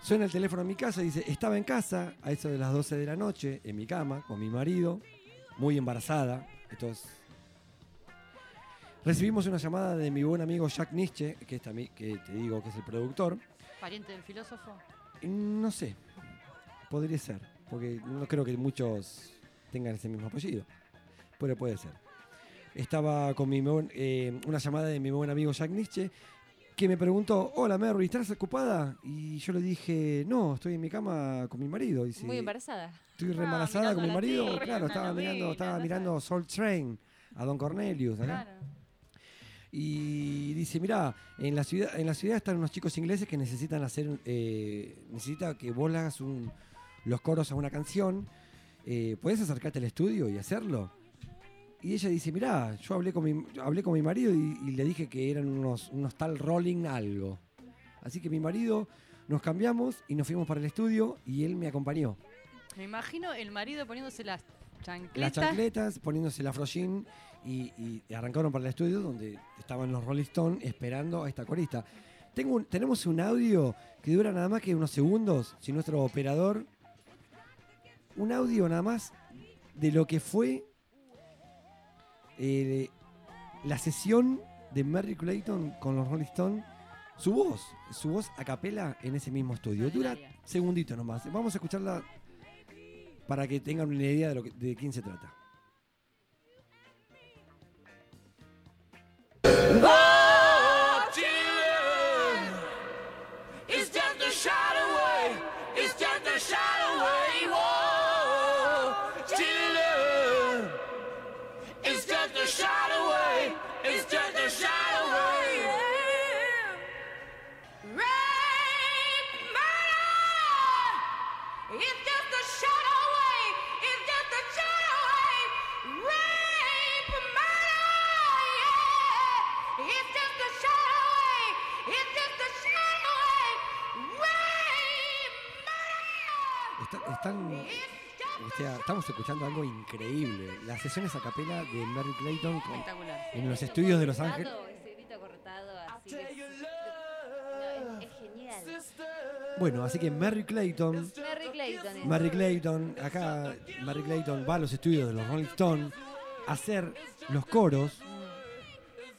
Suena el teléfono en mi casa y dice, estaba en casa a eso de las 12 de la noche, en mi cama, con mi marido, muy embarazada. Esto es... Recibimos una llamada de mi buen amigo Jack Nietzsche, que, es que te digo que es el productor. ¿Pariente del filósofo? No sé, podría ser, porque no creo que muchos tengan ese mismo apellido, pero puede ser. Estaba con mi buen- eh, una llamada de mi buen amigo Jack Nietzsche que me preguntó, hola Mary, ¿estás ocupada? Y yo le dije, no, estoy en mi cama con mi marido. Dice, Muy embarazada. Estoy re Ah, embarazada con mi marido. claro, estaba mirando, estaba mirando Soul Train a Don Cornelius. Claro. Y dice, mira, en la ciudad, en la ciudad están unos chicos ingleses que necesitan hacer, eh, necesita que vos le hagas un- los coros a una canción. Eh, ¿Puedes acercarte al estudio y hacerlo? Y ella dice, mira, yo hablé con mi, hablé con mi marido y, y le dije que eran unos, unos tal rolling algo. Así que mi marido nos cambiamos y nos fuimos para el estudio y él me acompañó. Me imagino el marido poniéndose las chancletas. Las chancletas, poniéndose la froshin y, y arrancaron para el estudio donde estaban los Rolling Stones esperando a esta corista. Tengo un- tenemos un audio que dura nada más que unos segundos, si nuestro operador. Un audio nada más de lo que fue eh, la sesión de Mary Clayton con los Rolling Stones. Su voz, su voz a capela en ese mismo estudio. Dura segundito nomás. Vamos a escucharla para que tengan una idea de, lo que- de quién se trata. Están, o sea, estamos escuchando algo increíble. Las sesiones a capela de Mary Clayton con- en los estudios de Los Ángeles. Bueno, así que Mary Clayton, Mary Clayton es. Mary Clayton, acá Mary Clayton va a los estudios de los Rolling Stones a hacer los coros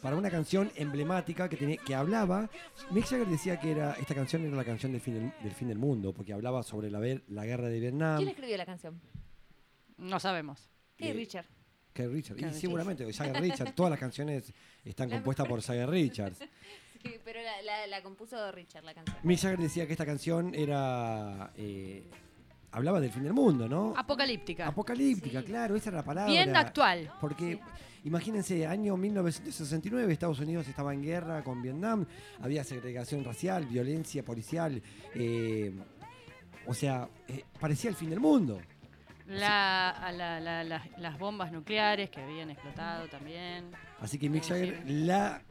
para una canción emblemática que, tenía, que hablaba. Mick Jagger decía que era esta canción era la canción del fin del, del fin del mundo, porque hablaba sobre la, ver- la guerra de Vietnam. ¿Quién escribió la canción? No sabemos. Eh, Eh, Richard. Que Richard. Y Claro, seguramente Jagger Richard. Todas las canciones están La- compuestas por Jagger Richards. Sí, pero la, la- la compuso Richard la canción. Mick Jagger decía que esta canción era. eh, hablaba del fin del mundo, ¿no? Apocalíptica. Apocalíptica, Sí. claro, esa era la palabra. Bien actual. Porque imagínense, año 1969, Estados Unidos estaba en guerra con Vietnam, había segregación racial, violencia policial, eh, o sea, eh, parecía el fin del mundo. La- la- la- las- bombas nucleares que habían explotado también. Así que Mick Jagger la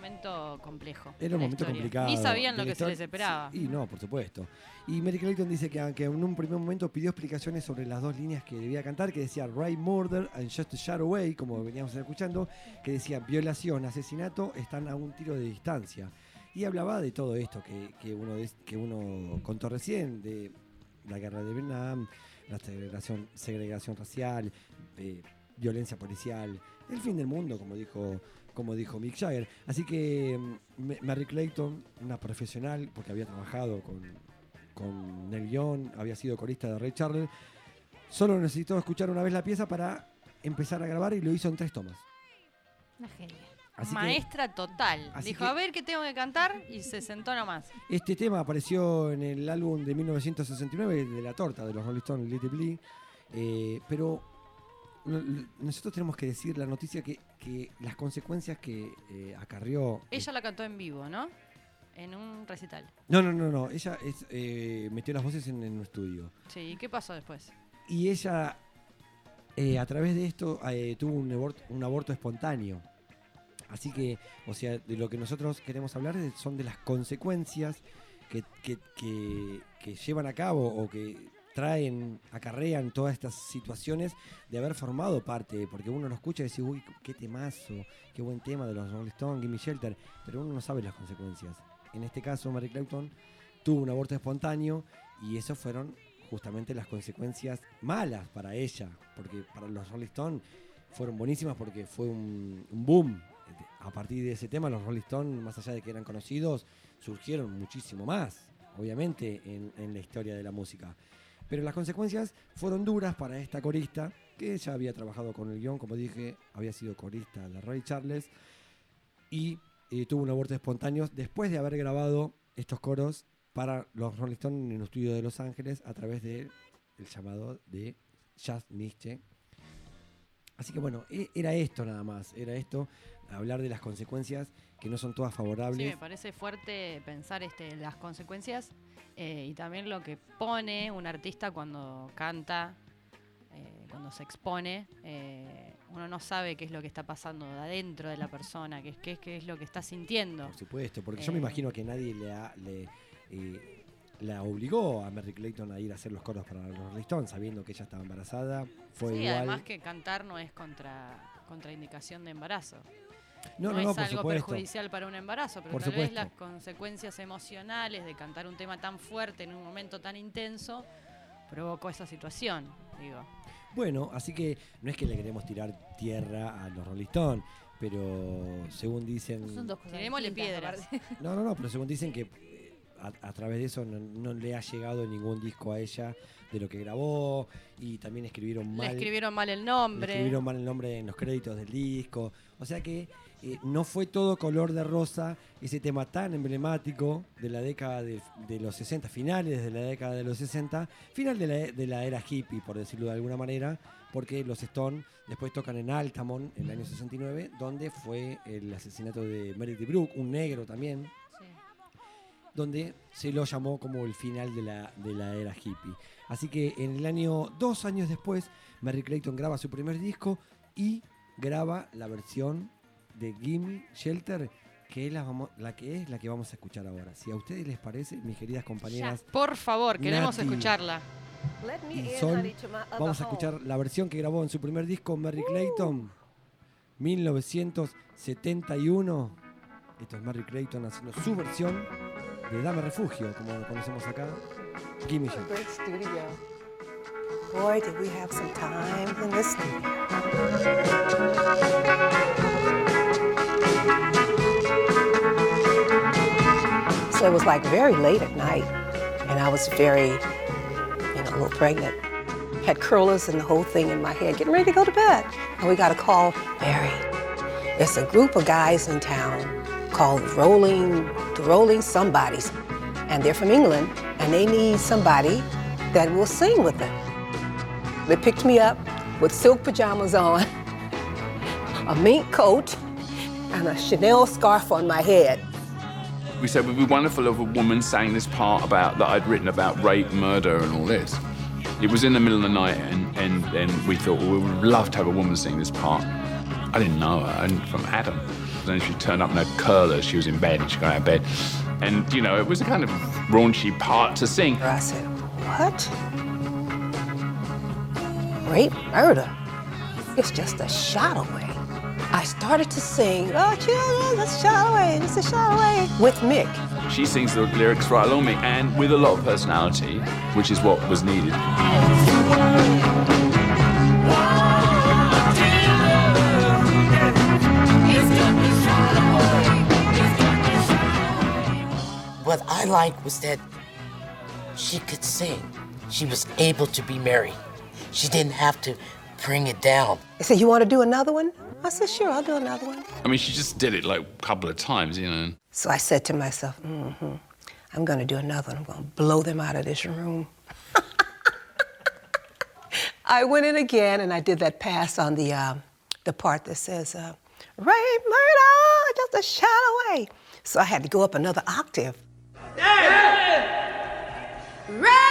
momento complejo. Era un momento historia. complicado. Ni sabían lo que se les esperaba. Sí, y no, por supuesto. Y Mary Clayton dice que aunque en un primer momento pidió explicaciones sobre las dos líneas que debía cantar, que decía Right Murder and Just a Shot Away, como veníamos escuchando, que decía violación, asesinato, están a un tiro de distancia. Y hablaba de todo esto que, que uno, que uno contó recién, de la guerra de Vietnam, la segregación, segregación racial, eh, violencia policial, el fin del mundo, como dijo, como dijo Mick Jagger. Así que mm, Mary Clayton, una profesional, porque había trabajado con, con Neil Young, había sido corista de Ray Charles, solo necesitó escuchar una vez la pieza para empezar a grabar y lo hizo en tres tomas. Una genia. Así que Maestra total. Dijo, a ver qué tengo que cantar y se sentó nomás. este tema apareció en el álbum de 1969 de la torta de los Rolling Stones, Little Blee, eh, pero nosotros tenemos que decir la noticia que, que las consecuencias que eh, acarrió... Ella la cantó en vivo, ¿no? En un recital. No, no, no, no. Ella es, eh, metió las voces en, en un estudio. Sí, ¿y qué pasó después? Y ella, eh, a través de esto, eh, tuvo un aborto, un aborto espontáneo. Así que, o sea, de lo que nosotros queremos hablar son de las consecuencias que, que- que- que llevan a cabo o que traen, acarrean todas estas situaciones de haber formado parte, porque uno lo escucha y dice, uy, qué temazo, qué buen tema de los Rolling Stones, Gimme Shelter, pero uno no sabe las consecuencias. En este caso, Mary Clayton tuvo un aborto espontáneo y eso fueron justamente las consecuencias malas para ella, porque para los Rolling Stones fueron buenísimas porque fue un, un boom. A partir de ese tema, los Rolling Stones, más allá de que eran conocidos, surgieron muchísimo más, obviamente, en, en la historia de la música. Pero las consecuencias fueron duras para esta corista, que ya había trabajado con el guion, como dije, había sido corista de Ray Charles, y eh, tuvo un aborto espontáneo después de haber grabado estos coros para los Rolling Stones en el estudio de Los Ángeles a través del llamado de Jazz Nietzsche. Así que bueno, e- era esto nada más, era esto, hablar de las consecuencias que no son todas Sí, favorables. me parece fuerte pensar este, las consecuencias eh, y también lo que pone un artista cuando canta, eh, cuando se expone. eh, uno no sabe qué es lo que está pasando de adentro de la persona, qué es, qué, es- qué es lo que está sintiendo. Por supuesto, porque yo me imagino que nadie le, ha- le, la obligó a Mary Clayton a ir a hacer los coros para los Rolling Stones, sabiendo que ella estaba embarazada. Fue sí, igual. además que cantar no es contra contraindicación de embarazo. No, no, no, no, es por algo supuesto. perjudicial para un embarazo, pero Por tal vez supuesto. las consecuencias emocionales de cantar un tema tan fuerte en un momento tan intenso provocó esa situación, digo. Bueno, así que no es que le queremos tirar tierra a los Rolling Stones, pero según dicen. Son dos cosas. Tirémosle piedras. No, no, no, pero según dicen que eh, a, a través de eso no, no le ha llegado ningún disco a ella de lo que grabó y también escribieron mal. Le escribieron mal el le nombre. escribieron mal el nombre en los créditos del disco. O sea que eh, no fue todo color de rosa ese tema tan emblemático de la década de, de los 60, finales de la década de los 60, final de la, de la era hippie, por decirlo de alguna manera, porque los Stones después tocan en Altamont en el año 69, donde fue el asesinato de Meredith Brooke, un negro también, Sí. donde se lo llamó como el final de la, de la era hippie. Así que en el año, dos años después, Mary Clayton graba su primer disco y graba la versión de Gimme Shelter que es la, que es la que vamos a escuchar ahora. Si a ustedes les parece, mis queridas compañeras Por favor, queremos Nati. escucharla. y Sol, vamos a escuchar la versión que grabó en su primer disco, Merry Clayton, 1971. Esto es Merry Clayton haciendo su versión de Dame Refugio, como lo conocemos acá. Gimme Shelter. Boy, did we have some time in this studio. So it was like very late at night, and I was very, you know, a little pregnant. Had curlers and the whole thing in my head, getting ready to go to bed. And we got a call, Mary, it's a group of guys in town called Rolling, the Rolling Somebodies. And they're from England, and they need somebody that will sing with them. They picked me up with silk pajamas on, a mink coat, and a Chanel scarf on my head. We said it would be wonderful if a woman sang this part about that I'd written about rape, murder, and all this. It was in the middle of the night, and, and, and we thought well, we would love to have a woman sing this part. I didn't know her, and from Adam. Then she turned up in her curlers. She was in bed, and she got out of bed, and you know it was a kind of raunchy part to sing. I said, What? Rape, murder. It's just a shot away. I started to sing, Oh, children, it's a shout away, it's a shout away, with Mick. She sings the lyrics right along me, and with a lot of personality, which is what was needed. What I liked was that she could sing. She was able to be merry. She didn't have to bring it down. They said, You want to do another one? I said, Sure, I'll do another one. I mean, she just did it like a couple of times, you know. So I said to myself, mm-hmm, I'm going to do another one. I'm going to blow them out of this room. I went in again and I did that pass on the, uh, the part that says, uh, rape, murder, just a shot away. So I had to go up another octave. It's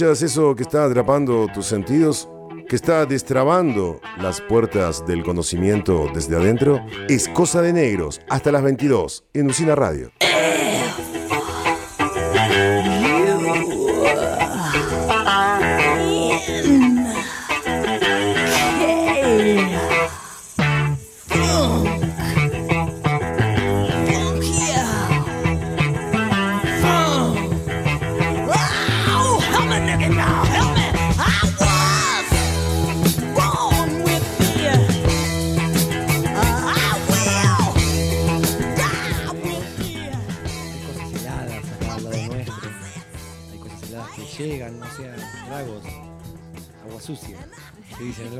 ¿Escuchas eso que está atrapando tus sentidos? ¿Que está destrabando las puertas del conocimiento desde adentro? Es Cosa de Negros, hasta las 22, en Usina Radio.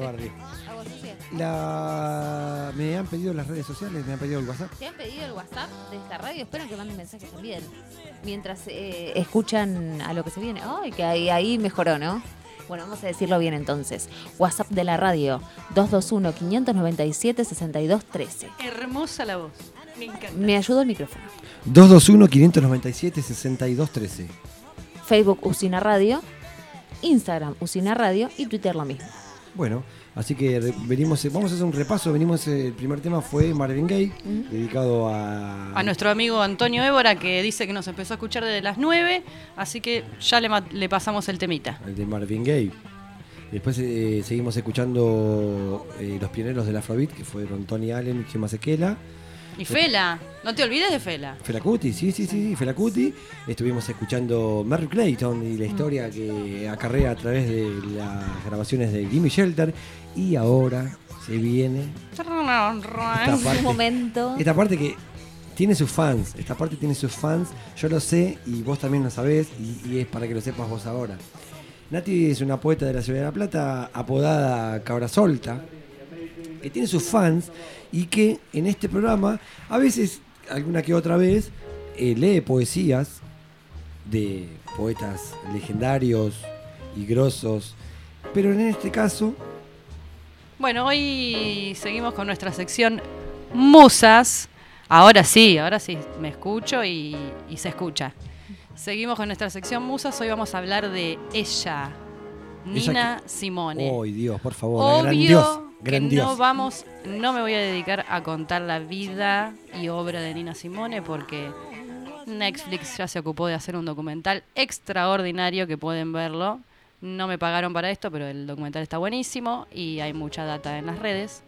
Barrio. Sucia. La... Me han pedido las redes sociales, me han pedido el WhatsApp. ¿Te han pedido el WhatsApp de esta radio? Espero que manden mensajes también. Mientras eh, escuchan a lo que se viene. Ay, que ahí, ahí mejoró, ¿no? Bueno, vamos a decirlo bien entonces. WhatsApp de la radio 221-597-6213. Hermosa la voz. Me encanta. Me ayudó el micrófono. 221-597-6213. Facebook Usina Radio, Instagram Usina Radio y Twitter lo mismo. Bueno, así que venimos, vamos a hacer un repaso. Venimos, eh, el primer tema fue Marvin Gaye, dedicado a. A nuestro amigo Antonio Évora, que dice que nos empezó a escuchar desde las 9, así que ya le, le pasamos el temita. el de Marvin Gaye. Después eh, seguimos escuchando eh, Los Pioneros del Afrobeat, que fueron Tony Allen y Gemma Sequela. Y Fela, no te olvides de Fela. Felacuti, sí, sí, sí, sí, Felacuti. Estuvimos escuchando Merry Clayton y la historia que acarrea a través de las grabaciones de Gimme Shelter. Y ahora se viene esta parte, momento. esta parte que tiene sus fans. Esta parte tiene sus fans. Yo lo sé y vos también lo sabés. Y, y es para que lo sepas vos ahora. Nati es una poeta de la ciudad de La Plata, apodada Cabra Solta, que tiene sus fans y que en este programa, a veces, alguna que otra vez, eh, lee poesías de poetas legendarios y grosos, pero en este caso, Bueno, hoy seguimos con nuestra sección Musas. Ahora sí, ahora sí, me escucho y, y se escucha. Seguimos con nuestra sección Musas. Hoy vamos a hablar de ella, Nina Simone. ¡ay Dios, por favor! la gran Obvio que no vamos, no me voy a dedicar a contar la vida y obra de Nina Simone porque Netflix ya se ocupó de hacer un documental extraordinario que pueden verlo. No me pagaron para esto, pero el documental está buenísimo y hay mucha data en las redes.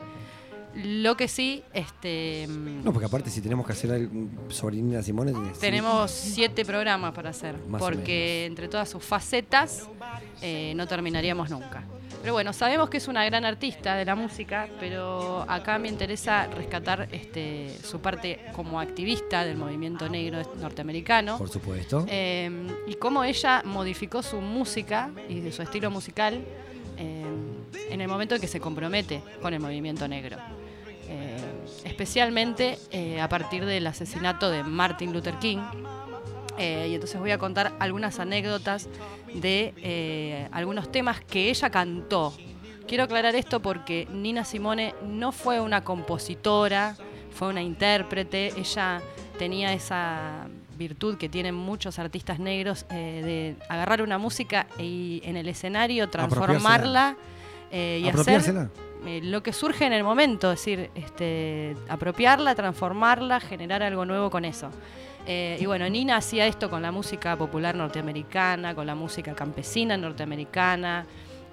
Lo que sí, este, No, porque aparte si tenemos que hacer algo sobre Nina Simone... tenemos siete programas para hacer, Más porque entre todas sus facetas eh, no terminaríamos nunca. Pero bueno, sabemos que es una gran artista de la música, pero acá me interesa rescatar este, su parte como activista del movimiento negro norteamericano. Por supuesto. Eh, y cómo ella modificó su música y su estilo musical eh, en el momento en que se compromete con el movimiento negro. Especialmente eh, a partir del asesinato de Martin Luther King. Eh, y entonces voy a contar algunas anécdotas de eh, algunos temas que ella cantó. Quiero aclarar esto porque Nina Simone no fue una compositora, fue una intérprete. Ella tenía esa virtud que tienen muchos artistas negros eh, de agarrar una música y en el escenario transformarla eh, y hacer. Eh, lo que surge en el momento, es decir, este, apropiarla, transformarla, generar algo nuevo con eso. Eh, y bueno, Nina hacía esto con la música popular norteamericana, con la música campesina norteamericana,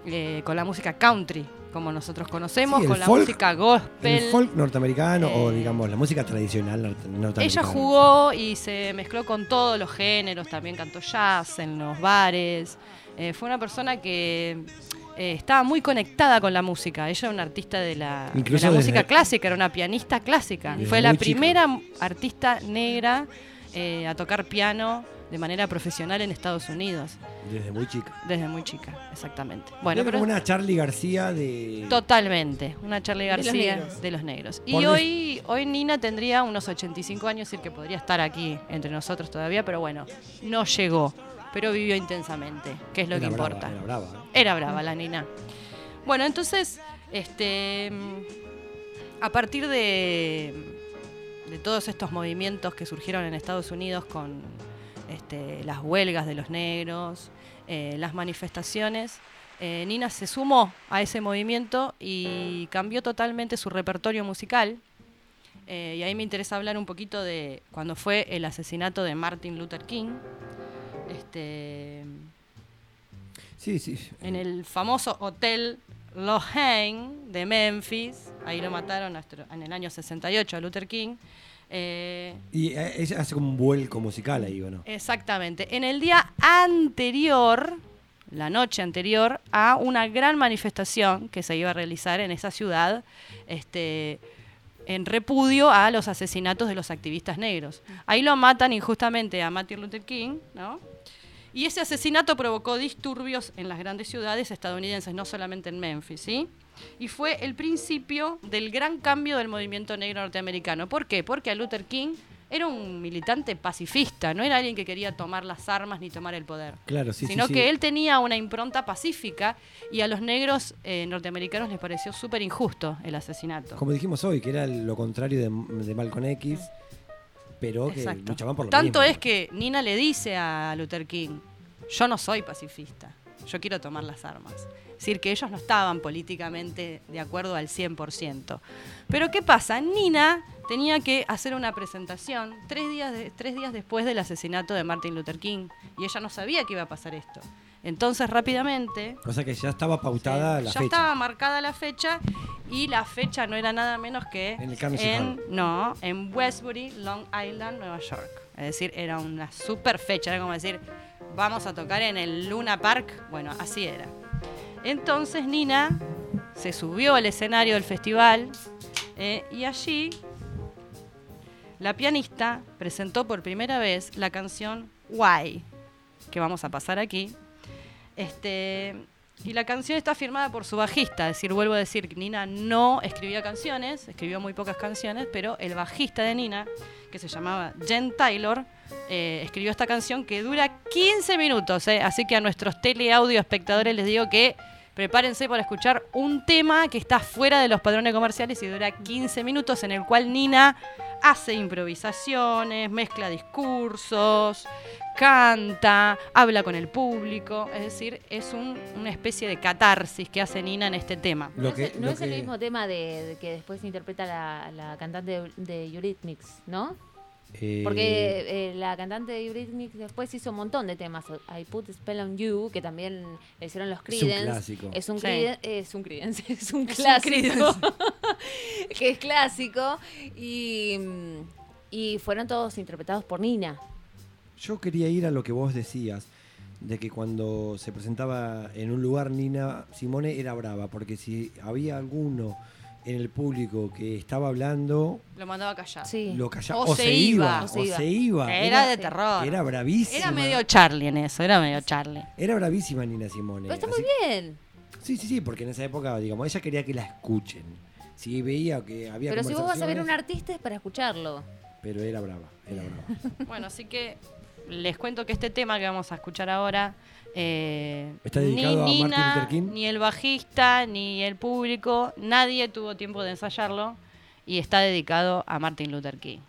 eh, con la música country, como nosotros conocemos, Sí, con la folk- música gospel. El folk norteamericano o digamos la música tradicional norte- norteamericana. Ella jugó y se mezcló con todos los géneros, también cantó jazz en los bares. Eh, fue una persona que eh, estaba muy conectada con la música. Ella era una artista de la, de música clásica, era una pianista clásica. Fue la chica. primera artista negra eh, a tocar piano de manera profesional en Estados Unidos, Desde muy chica. desde muy chica, exactamente. Bueno, pero como una Charlie García de. Totalmente, una Charlie De los García negros. de los negros. Y Por des- hoy, hoy Nina tendría unos 85 años, es decir, que podría estar aquí entre nosotros todavía, pero bueno, no llegó, pero vivió intensamente, que es lo Era que brava, importa. era brava. Era brava la Nina. Bueno, entonces, este, a partir de, de todos estos movimientos que surgieron en Estados Unidos con este, las huelgas de los negros, eh, las manifestaciones, eh, Nina se sumó a ese movimiento y cambió totalmente su repertorio musical. Eh, y ahí me interesa hablar un poquito de cuando fue el asesinato de Martin Luther King. Este, Sí, sí. en el famoso hotel Lorraine de Memphis. Ahí lo mataron en el año 68 a Luther King. Eh, Y eh, ella hace como un vuelco musical ahí, ¿o no? exactamente. En el día anterior, la noche anterior, a una gran manifestación que se iba a realizar en esa ciudad, este, en repudio a los asesinatos de los activistas negros. Ahí lo matan injustamente a Martin Luther King, ¿no? Y ese asesinato provocó disturbios en las grandes ciudades estadounidenses, no solamente en Memphis, ¿sí? Y fue el principio del gran cambio del movimiento negro norteamericano. ¿Por qué? Porque a Luther King era un militante pacifista, no era alguien que quería tomar las armas ni tomar el poder. Claro, sí, sino sí. que él tenía una impronta pacífica y a los negros eh, norteamericanos les pareció súper injusto el asesinato. Como dijimos hoy, que era lo contrario de, de Malcolm X, pero que Exacto. luchaban por lo Tanto mismo. es que Nina le dice a Luther King, yo no soy pacifista, yo quiero tomar las armas. Es decir, que ellos no estaban políticamente de acuerdo al 100%. Pero ¿qué pasa? Nina tenía que hacer una presentación tres días, de- tres días después del asesinato de Martin Luther King y ella no sabía que iba a pasar esto. Entonces rápidamente O sea que ya estaba pautada la ya fecha. estaba marcada la fecha Y la fecha no era nada menos que En el en, no, en Westbury, Long Island, Nueva York. Es decir, era una super fecha, era como decir, vamos a tocar en el Luna Park. Bueno, así era. Entonces Nina se subió al escenario del festival eh, y allí la pianista presentó por primera vez la canción Why, que vamos a pasar aquí. Este, y la canción está firmada por su bajista, es decir, vuelvo a decir, Nina no escribía canciones, escribió muy pocas canciones, pero el bajista de Nina, que se llamaba Jen Taylor, eh, escribió esta canción que dura 15 minutos, eh, así que a nuestros teleaudio espectadores les digo que prepárense para escuchar un tema que está fuera de los padrones comerciales y dura 15 minutos, en el cual Nina hace improvisaciones, mezcla discursos, canta, habla con el público, es decir, es un- una especie de catarsis que hace Nina en este tema. Lo no que- es, no lo es el mismo tema de, de que después interpreta la, la cantante de, de Eurythmics, ¿no? Eh, Porque eh, la cantante de Eurythmics después hizo un montón de temas. I Put a Spell on You, que también le hicieron los un Creedence. clásico. Es un Sí. Creedence. Es un Creedence. Es un Es un clásico. Que es clásico. Y, y fueron todos interpretados por Nina. Yo quería ir a lo que vos decías, de que cuando se presentaba en un lugar Nina Simone era brava, porque si había alguno en el público que estaba hablando, Lo mandaba a callar. Sí. lo callaba O o, se se iba, iba. o se iba. Era de terror. Era bravísima. Era medio Charlie en eso, era medio Charlie. Era bravísima Nina Simone. Pero está así- muy bien. Sí, sí, sí, porque en esa época, digamos, ella quería que la escuchen. Sí, veía que había Pero si vos vas a ver un conversaciones, artista es para escucharlo. Pero era brava, era brava. Bueno, así que les cuento que este tema que vamos a escuchar ahora. Eh, ¿Está dedicado a ni Martin Nina, Luther King? ni el bajista, ni el público, nadie tuvo tiempo de ensayarlo y está dedicado a Martin Luther King.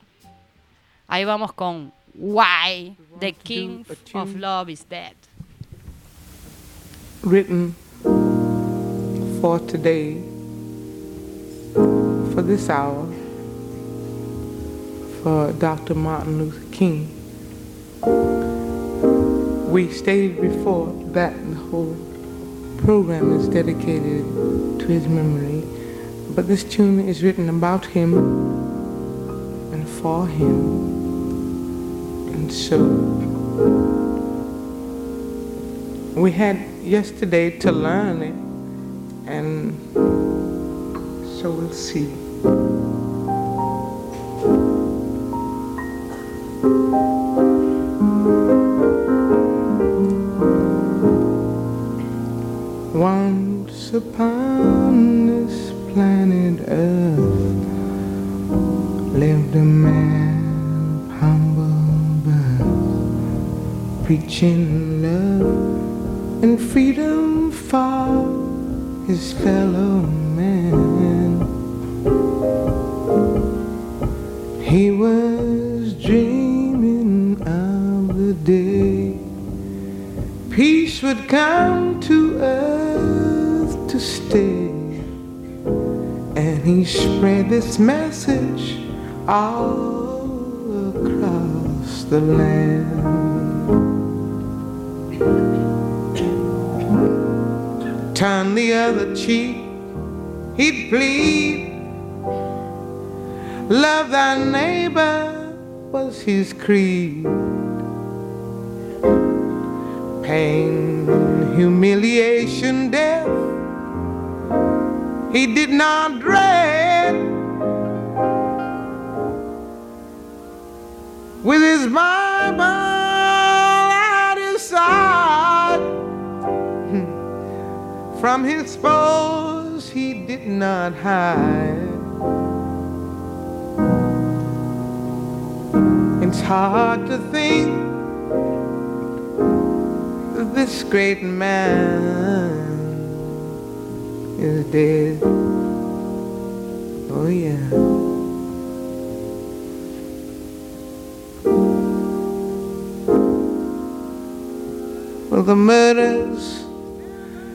Ahí vamos con Why the King of Love is Dead. written for today, for this hour, for Dr. Martin Luther King. We stated before that the whole program is dedicated to his memory, but this tune is written about him and for him. And so we had yesterday to learn it, and so we'll see. Once upon this planet Earth lived a man of humble birth, preaching love and freedom for his fellow man. He was dreaming of the day peace would come to earth stay. And he spread this message all across the land. Turn the other cheek, he'd plead. Love thy neighbor was his creed. Pain, humiliation, death, he did not dread. With his Bible at his side, from his foes he did not hide. It's hard to think that this great man is dead. Oh, yeah. Well, the murders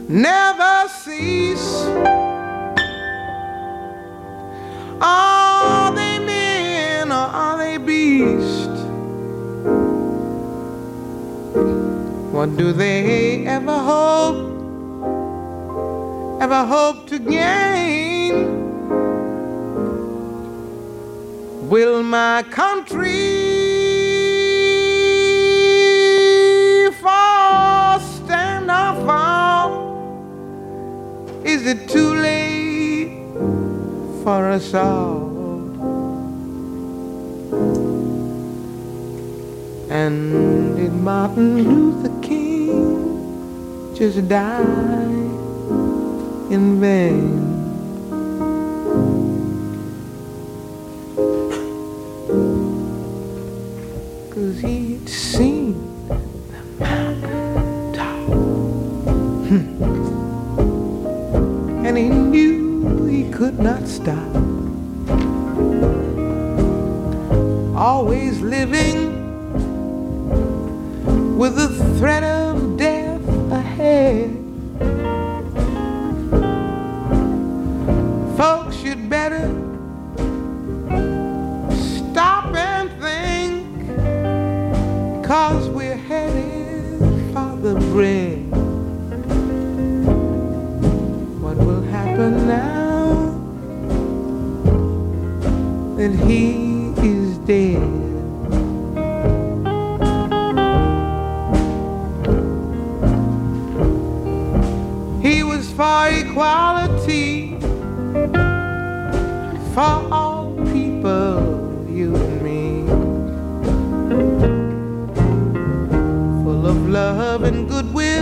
never cease. Are they men or are they beasts? What do they ever hope, ever hope to gain. Will my country fall, stand or fall? Is it too late for us all? And did Martin Luther King just die? in vain. Cause he'd seen the mountaintop, hmm. And he knew he could not stop. love and goodwill.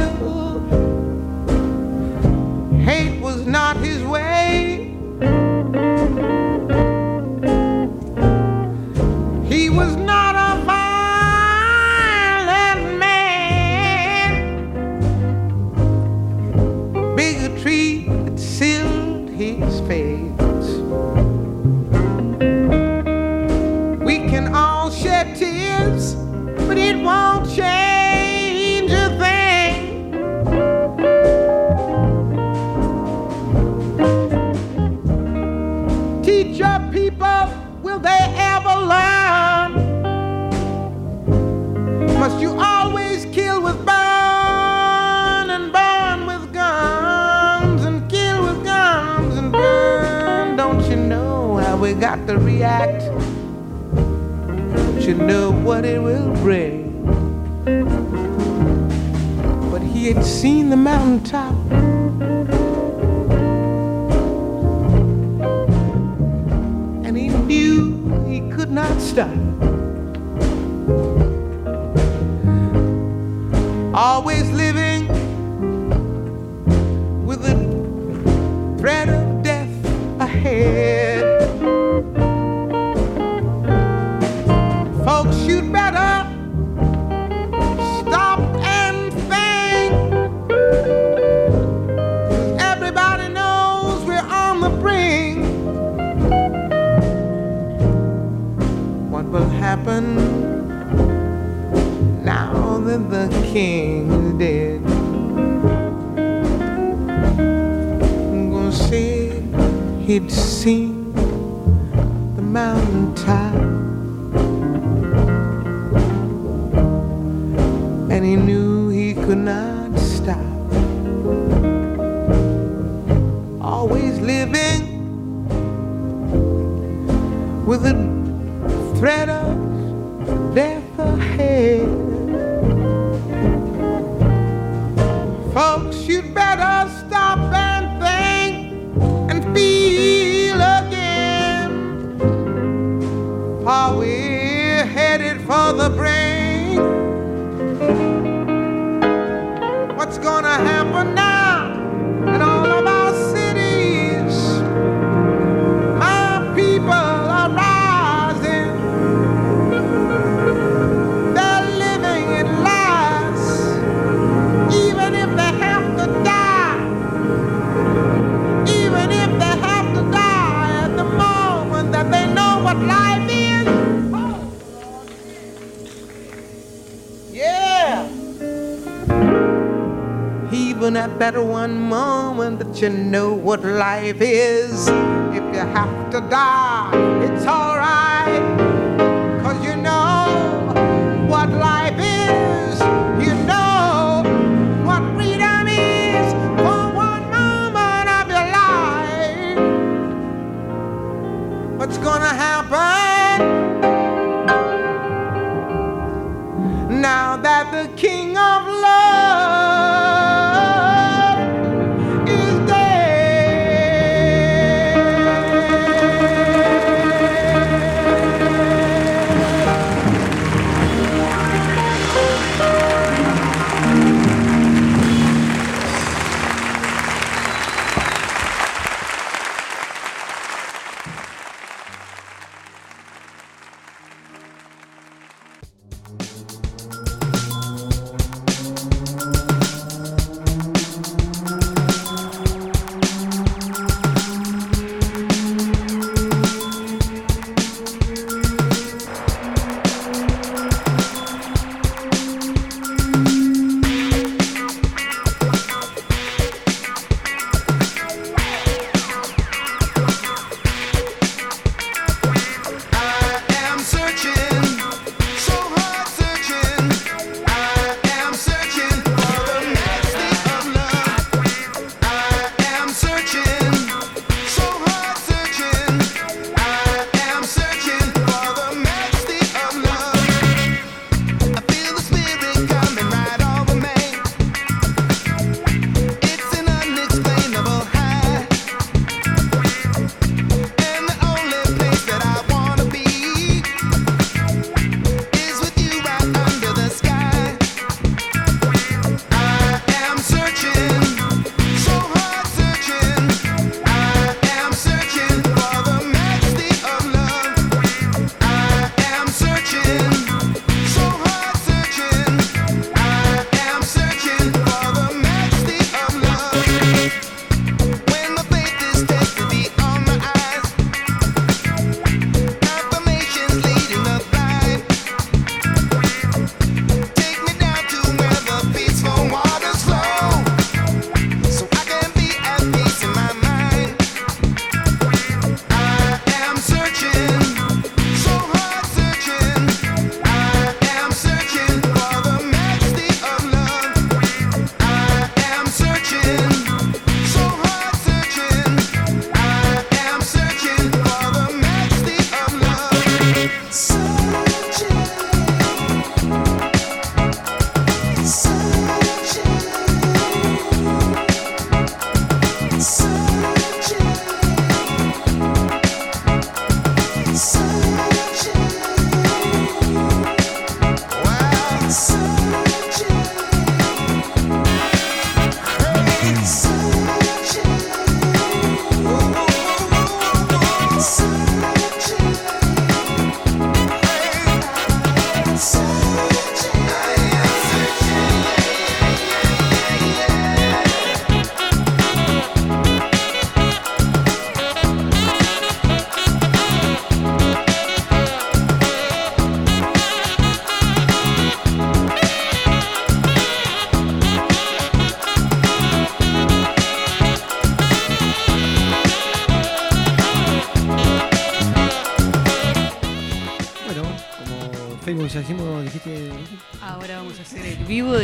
that one moment that you know what life is. If you have to die, it's all.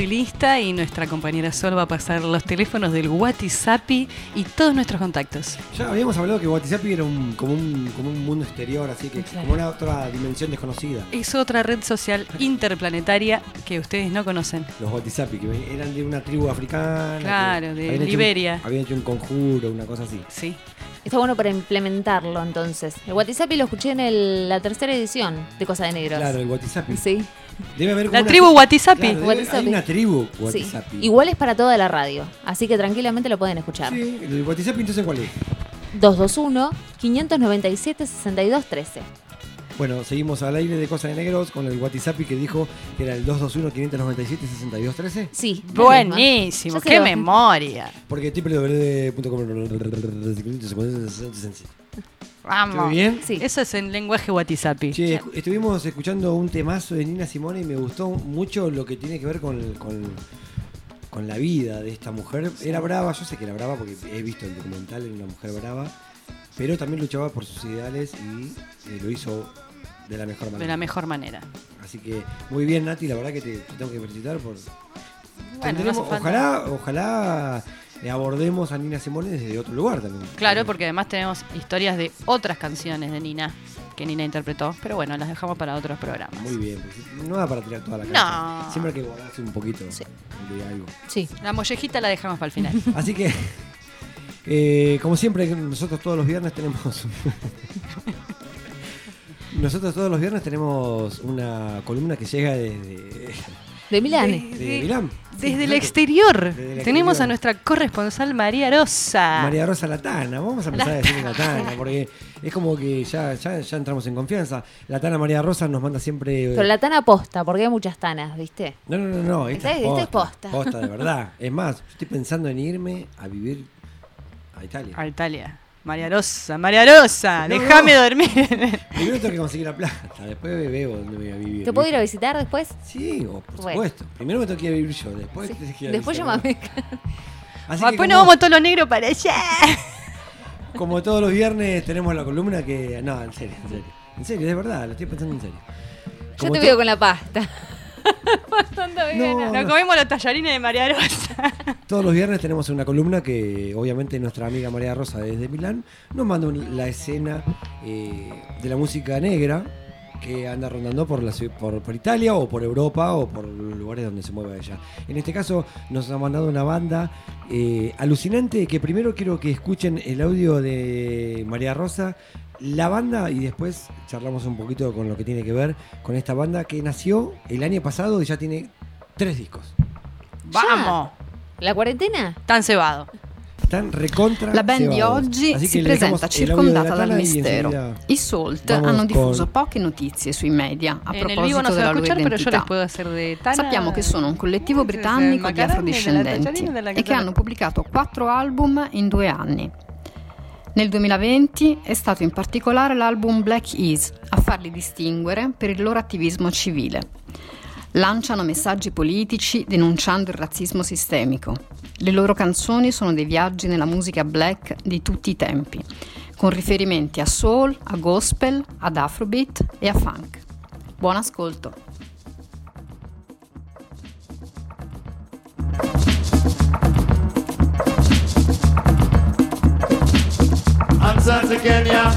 Lista y nuestra compañera Sol va a pasar los teléfonos del WhatsApp y todos nuestros contactos. Ya habíamos hablado que WhatsApp era un, como, un, como un mundo exterior, así que como una otra dimensión desconocida. Es otra red social interplanetaria que ustedes no conocen. Los WhatsApp, que eran de una tribu africana. Claro, de habían hecho un- Liberia. habían hecho un conjuro, una cosa así. Sí. Está bueno para implementarlo entonces. El WhatsApp lo escuché en el- la tercera edición de Cosa de Negros. Claro, el WhatsApp. Sí. Debe haber La una tribu tri- WhatsApp. Claro. Hay una tribu Sí. WhatsApp. Igual es para toda la radio, así que tranquilamente lo pueden escuchar. Sí, el WhatsApp entonces cuál es? 221-597-6213. Bueno, seguimos al aire de Cosas de Negros con el WhatsApp que dijo que era el 221-597-6213. Sí. Buenísimo, qué memoria. Porque www.com. Vamos. ¿Estuve bien? Sí. Eso es en lenguaje WhatsApp. Che, estuvimos escuchando un temazo de Nina Simone y me gustó mucho lo que tiene que ver con, con, con la vida de esta mujer. Era brava, yo sé que era brava porque he visto el documental, era una mujer brava, pero también luchaba por sus ideales y eh, lo hizo de la mejor De manera. la mejor manera. Así que muy bien, Nati, la verdad que te, te tengo que felicitar por. Bueno, no ojalá, ojalá abordemos a Nina Simone desde otro lugar también. Claro, porque además tenemos historias de otras canciones de Nina que Nina interpretó. Pero bueno, las dejamos para otros programas. Muy bien, pues, no da para tirar toda la cancha. No. Siempre hay que guardarse un poquito de algo. Sí. La mollejita la dejamos para el final. Así que, eh, como siempre, nosotros todos los viernes tenemos. nosotros todos los viernes tenemos una columna que llega desde. De Milán. de Milán. Desde el exterior Desde tenemos exterior. a nuestra corresponsal María Rosa. María Rosa Latana, vamos a empezar a decir Latana, porque es como que ya, ya, ya entramos en confianza. Latana María Rosa nos manda siempre. Pero la tana posta, porque hay muchas tanas, ¿viste? No, no, no, no. Esta, Esta- es esta es posta, posta. de verdad. Es más, estoy pensando en irme a vivir a Italia. A Italia. María Rosa, María Rosa, No, déjame no. dormir. Primero tengo que conseguir la plata, después veo dónde voy a vivir. ¿Te puedo ir a visitar después? Sí, o por Bueno. supuesto. Primero me tengo que ir a vivir yo, después tenés que ir a Después que Después como, nos vamos todos los negros para allá. como todos los viernes tenemos la columna que. No, en serio, en serio. En serio, de verdad, lo estoy pensando en serio. Yo te veo con la pasta. Bastante bien. Nos comimos los tallarines de María Rosa. Todos los viernes tenemos una columna que obviamente nuestra amiga María Rosa desde Milán nos manda un- la escena eh, de la música negra que anda rondando por, la, ciu- por, por Italia o por Europa o por los lugares donde se mueva ella. En este caso nos ha mandado una banda eh, alucinante que primero quiero que escuchen el audio de María Rosa, la banda y después charlamos un poquito con lo que tiene que ver con esta banda que nació el año pasado y ya tiene tres discos. Vamos. ¿La cuarentena? Tan cebado. Están recontra La band di cebados. oggi Así si presenta circondata dal mistero. I Salt hanno diffuso con- poche notizie sui media a el vivo proposito no se va a della loro identità. Tana. Sappiamo che sono un collettivo britannico di afrodiscendenti e della e che hanno pubblicato quattro album in due anni. Nel 2020 è stato in particolare l'album Black Is a farli distinguere per il loro attivismo civile. Lanciano messaggi politici denunciando il razzismo sistemico. Le loro canzoni sono dei viaggi nella musica black di tutti i tempi, con riferimenti a soul, a gospel, ad afrobeat e a funk. Buon ascolto! Answer to Kenya,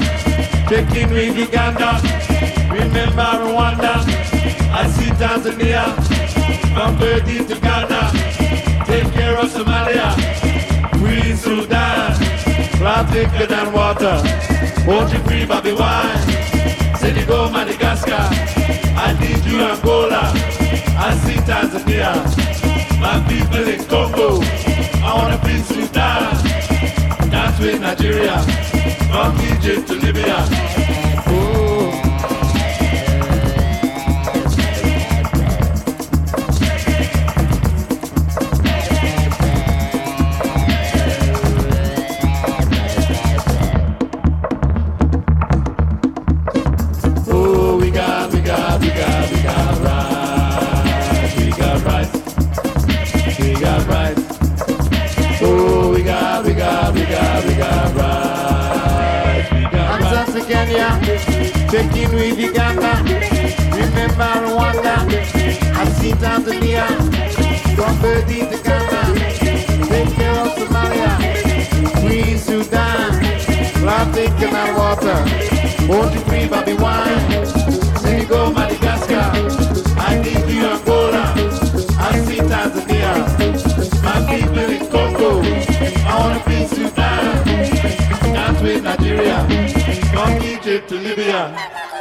checking with Uganda. Remember Rwanda, I see Tanzania. From Burdi to Ghana, take care of Somalia. Free Sudan, grab thicker than water. Won't you free Bobby Wine? Senegal, Madagascar. I need you Angola. I see Tanzania. My people in Congo, I wanna free Sudan. Dance with Nigeria, from Egypt to Libya. Oh. Oh, we got, we got, we got, we got. We got. We got right. Oh, we got, we got, we got, we got right. Kenya, checking with Uganda. Remember Rwanda, I see Tanzania. From Burdi to Ghana, take care of Somalia. Queen Sudan, love taking our water. You free Bobby Wine? Senegal, Madagascar. I need you Angola. I see Tanzania. My people in Congo. I wanna be Sudan. Dance with Nigeria. From Egypt to Libya.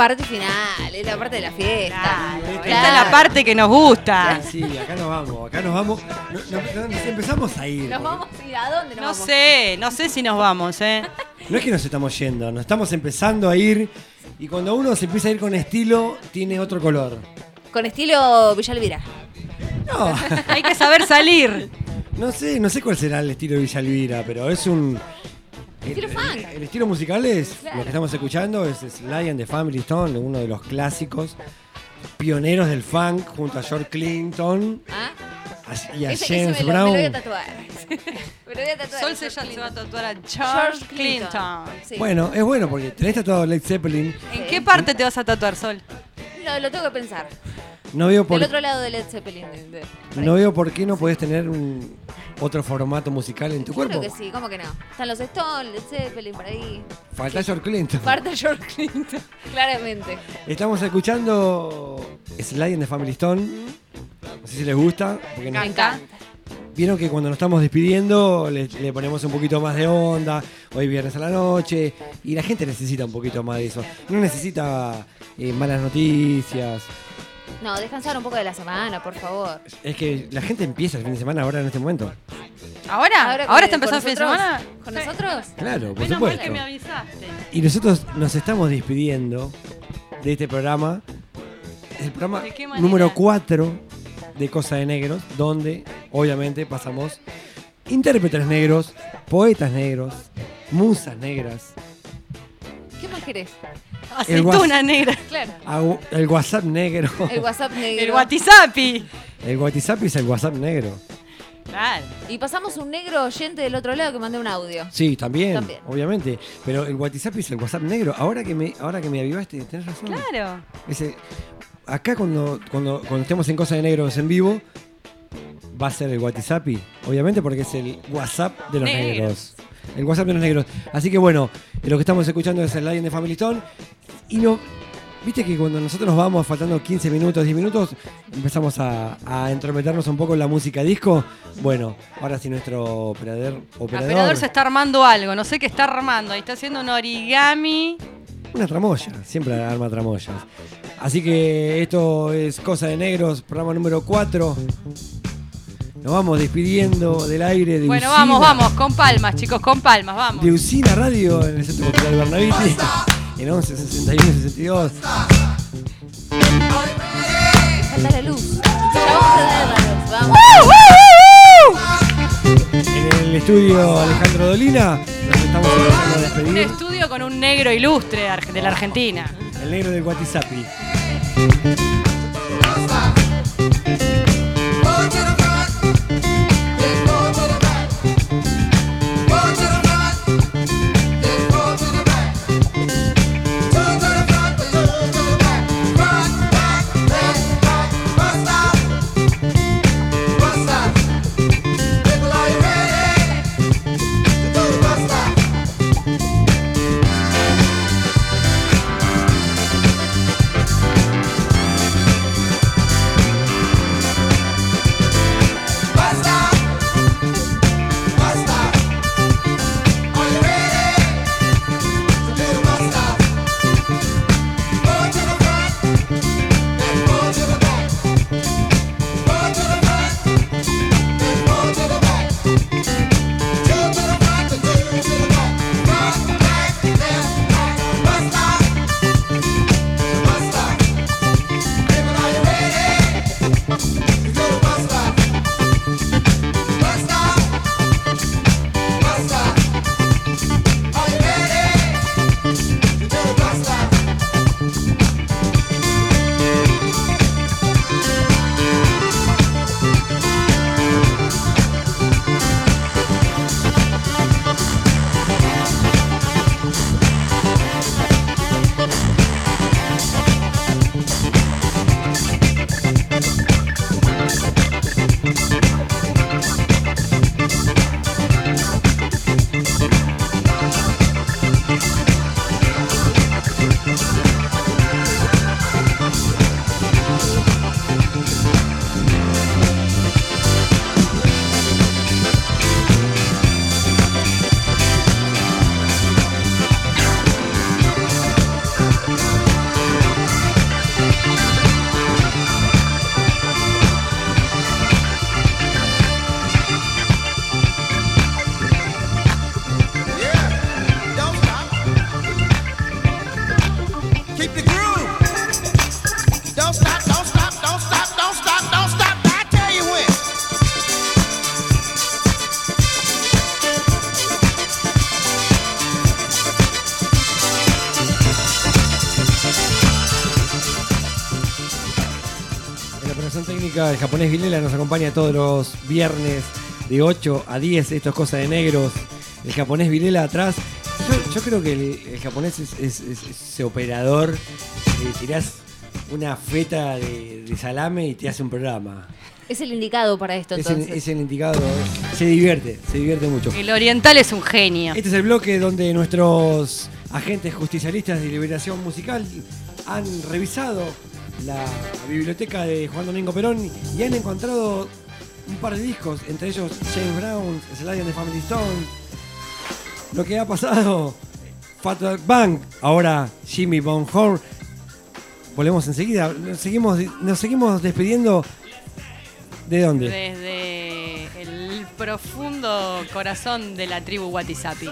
Parte final, es la parte de la fiesta. Esta es la parte que nos gusta. Sí, acá nos vamos, acá nos vamos. No, no, no, nos empezamos a ir. Nos vamos a ir a dónde nos No vamos? sé, no sé si nos vamos, ¿eh? No es que nos estamos yendo, nos estamos empezando a ir. Y cuando uno se empieza a ir con estilo, tiene otro color. Con estilo Villa Elvira. No, Hay que saber salir. no sé, no sé cuál será el estilo de Villa Elvira, pero es un. El, estilo musical es Claro. lo que estamos escuchando, es Sly and the Family Stone, uno de los clásicos pioneros del funk, junto a George Clinton ¿Ah? a- y a Ese- ese James me lo, me lo voy a Brown. tatuar. me lo voy a tatuar. Sol se, se va a tatuar a George Clinton. Sí. Bueno, es bueno porque tenés tatuado Led Zeppelin. ¿En qué parte te vas a tatuar, Sol? Lo, lo tengo que pensar. No veo por Del otro lado de Led Zeppelin. de- no veo por qué no podés tener un otro formato musical en tu Yo cuerpo. creo que sí, ¿cómo que no? Están los Stones, Led Zeppelin, por ahí. Falta George Clinton. Falta George Clinton, claramente. Estamos escuchando Sly and the Family Stone. No sé si les gusta. Me encanta. Vieron que cuando nos estamos despidiendo le, le ponemos un poquito más de onda. Hoy viernes a la noche. Y la gente necesita un poquito más de eso. No necesita eh, malas noticias. No, descansar un poco de la semana, por favor. Es que la gente empieza el fin de semana ahora en este momento. ¿Ahora? ¿Ahora, está empezando el fin de semana? ¿Con nosotros? Claro, por Menos mal supuesto. que me avisaste. Y nosotros nos estamos despidiendo de este programa. Es el programa número 4 de Cosa de Negros, donde obviamente pasamos intérpretes negros, poetas negros, musas negras, ¿Qué más querés? Aceituna negra. Claro. au- el WhatsApp negro. El WhatsApp negro. El WhatsAppi. El WhatsApp es el WhatsApp negro. Claro. Y pasamos un negro oyente del otro lado que mandó un audio. Sí, también, También. obviamente. Pero el WhatsApp es el WhatsApp negro. Ahora que me, ahora que me avivaste, tenés razón. Claro. Ese, acá cuando, cuando, cuando estemos en Cosa de Negros en vivo, va a ser el WhatsApp, obviamente porque es el WhatsApp de los Negros. negros. El WhatsApp de los negros. Así que bueno, lo que estamos escuchando es el Lion de Family Stone. Y no, viste que cuando nosotros nos vamos faltando 15 minutos, 10 minutos, empezamos a, a entrometernos un poco en la música disco. Bueno, ahora sí nuestro operador, El operador, operador se está armando algo, no sé qué está armando. Ahí está haciendo un origami. una tramoya, siempre arma tramoyas. Así que esto es Cosa de Negros, programa número 4. Nos vamos despidiendo del aire de Bueno, Usina, vamos, vamos, con palmas, chicos, con palmas, vamos. De Usina Radio en el Centro Cultural Bernaviti. En 11 61 62. Falta la luz. Vamos. En el estudio Alejandro Dolina. Nos estamos empezando a Un despedir. estudio con un negro ilustre de la Argentina. El negro del WhatsApp. Vilela nos acompaña todos los viernes de 8 a 10. Esto es cosa de negros. El japonés Vilela atrás. Yo, yo creo que el, el japonés es, es- es- es ese operador. que tirás una feta de, de salame y te hace un programa. Es el indicado para esto Es el, entonces. es el indicado. Se divierte, se divierte mucho. El oriental es un genio. Este es el bloque donde nuestros agentes justicialistas de liberación musical han revisado la biblioteca de Juan Domingo Perón y han encontrado un par de discos, entre ellos James Brown, and the Family Stone, lo que ha pasado, Fatback Bank, ahora Jimmy Bonhorn. Volvemos enseguida, nos seguimos, nos seguimos despidiendo. ¿De dónde? Desde el profundo corazón de la tribu Watisapi.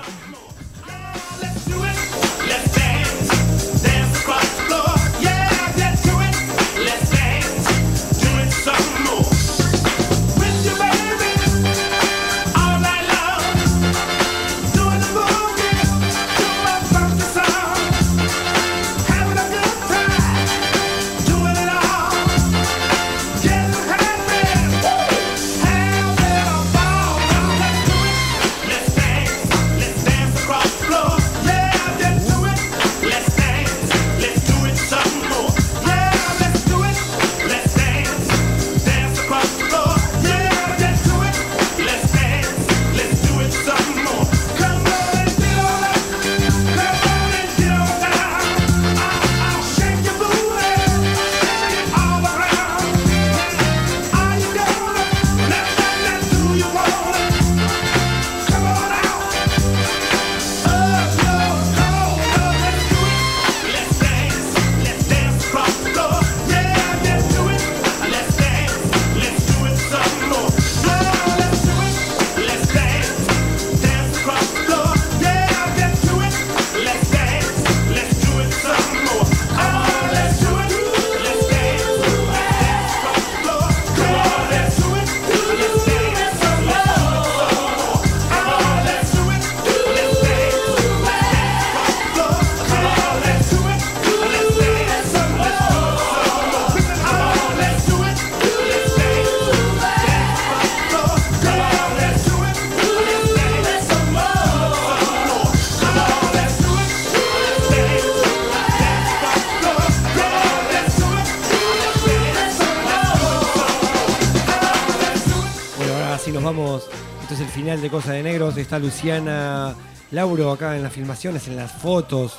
Luciana Lauro acá en las filmaciones, en las fotos,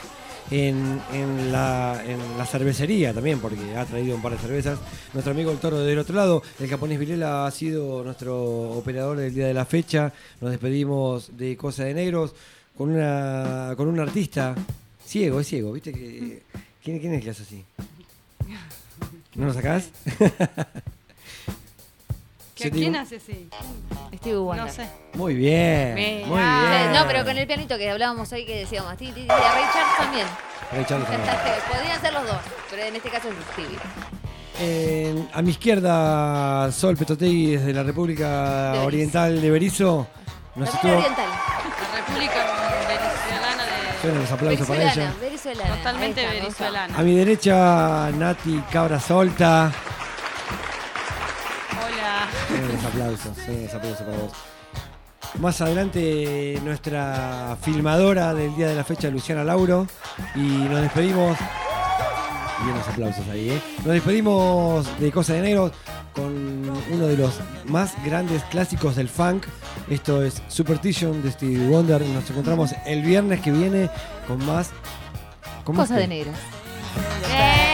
en, en la, en la cervecería también, porque ha traído un par de cervezas. Nuestro amigo el toro del otro lado, el japonés Vilela ha sido nuestro operador del día de la fecha. Nos despedimos de Cosa de Negros con una con un artista ciego, es ciego, ¿viste? ¿Quién, quién es que hace así? ¿No lo sacás? ¿Que Se te ¿Quién hace así? Stevie Wonder. No sé. Muy bien, muy bien. No, pero con el pianito que hablábamos hoy que decíamos, ti, ti, ti, a Ray Charles también. Ray Charles también. Podrían ser los dos, pero en este caso es Stevie. A mi izquierda, Sol Petotegui desde la República Berizo. Oriental de Berizo. Nos estuvo. oriental. La República Venezolana de. Suenan los aplausos para ella. venezolana. Totalmente venezolana. A mi derecha, Nati Cabra Solta. Aplausos, suenan los aplausos para vos. Más adelante, nuestra filmadora del día de la fecha, Luciana Lauro. Y nos despedimos. Bien los aplausos ahí, ¿eh? Nos despedimos de Cosa de Negros con uno de los más grandes clásicos del funk. Esto es Superstition de Stevie Wonder. Nos encontramos el viernes que viene con más. ¿cómo Cosa de negros. Eh,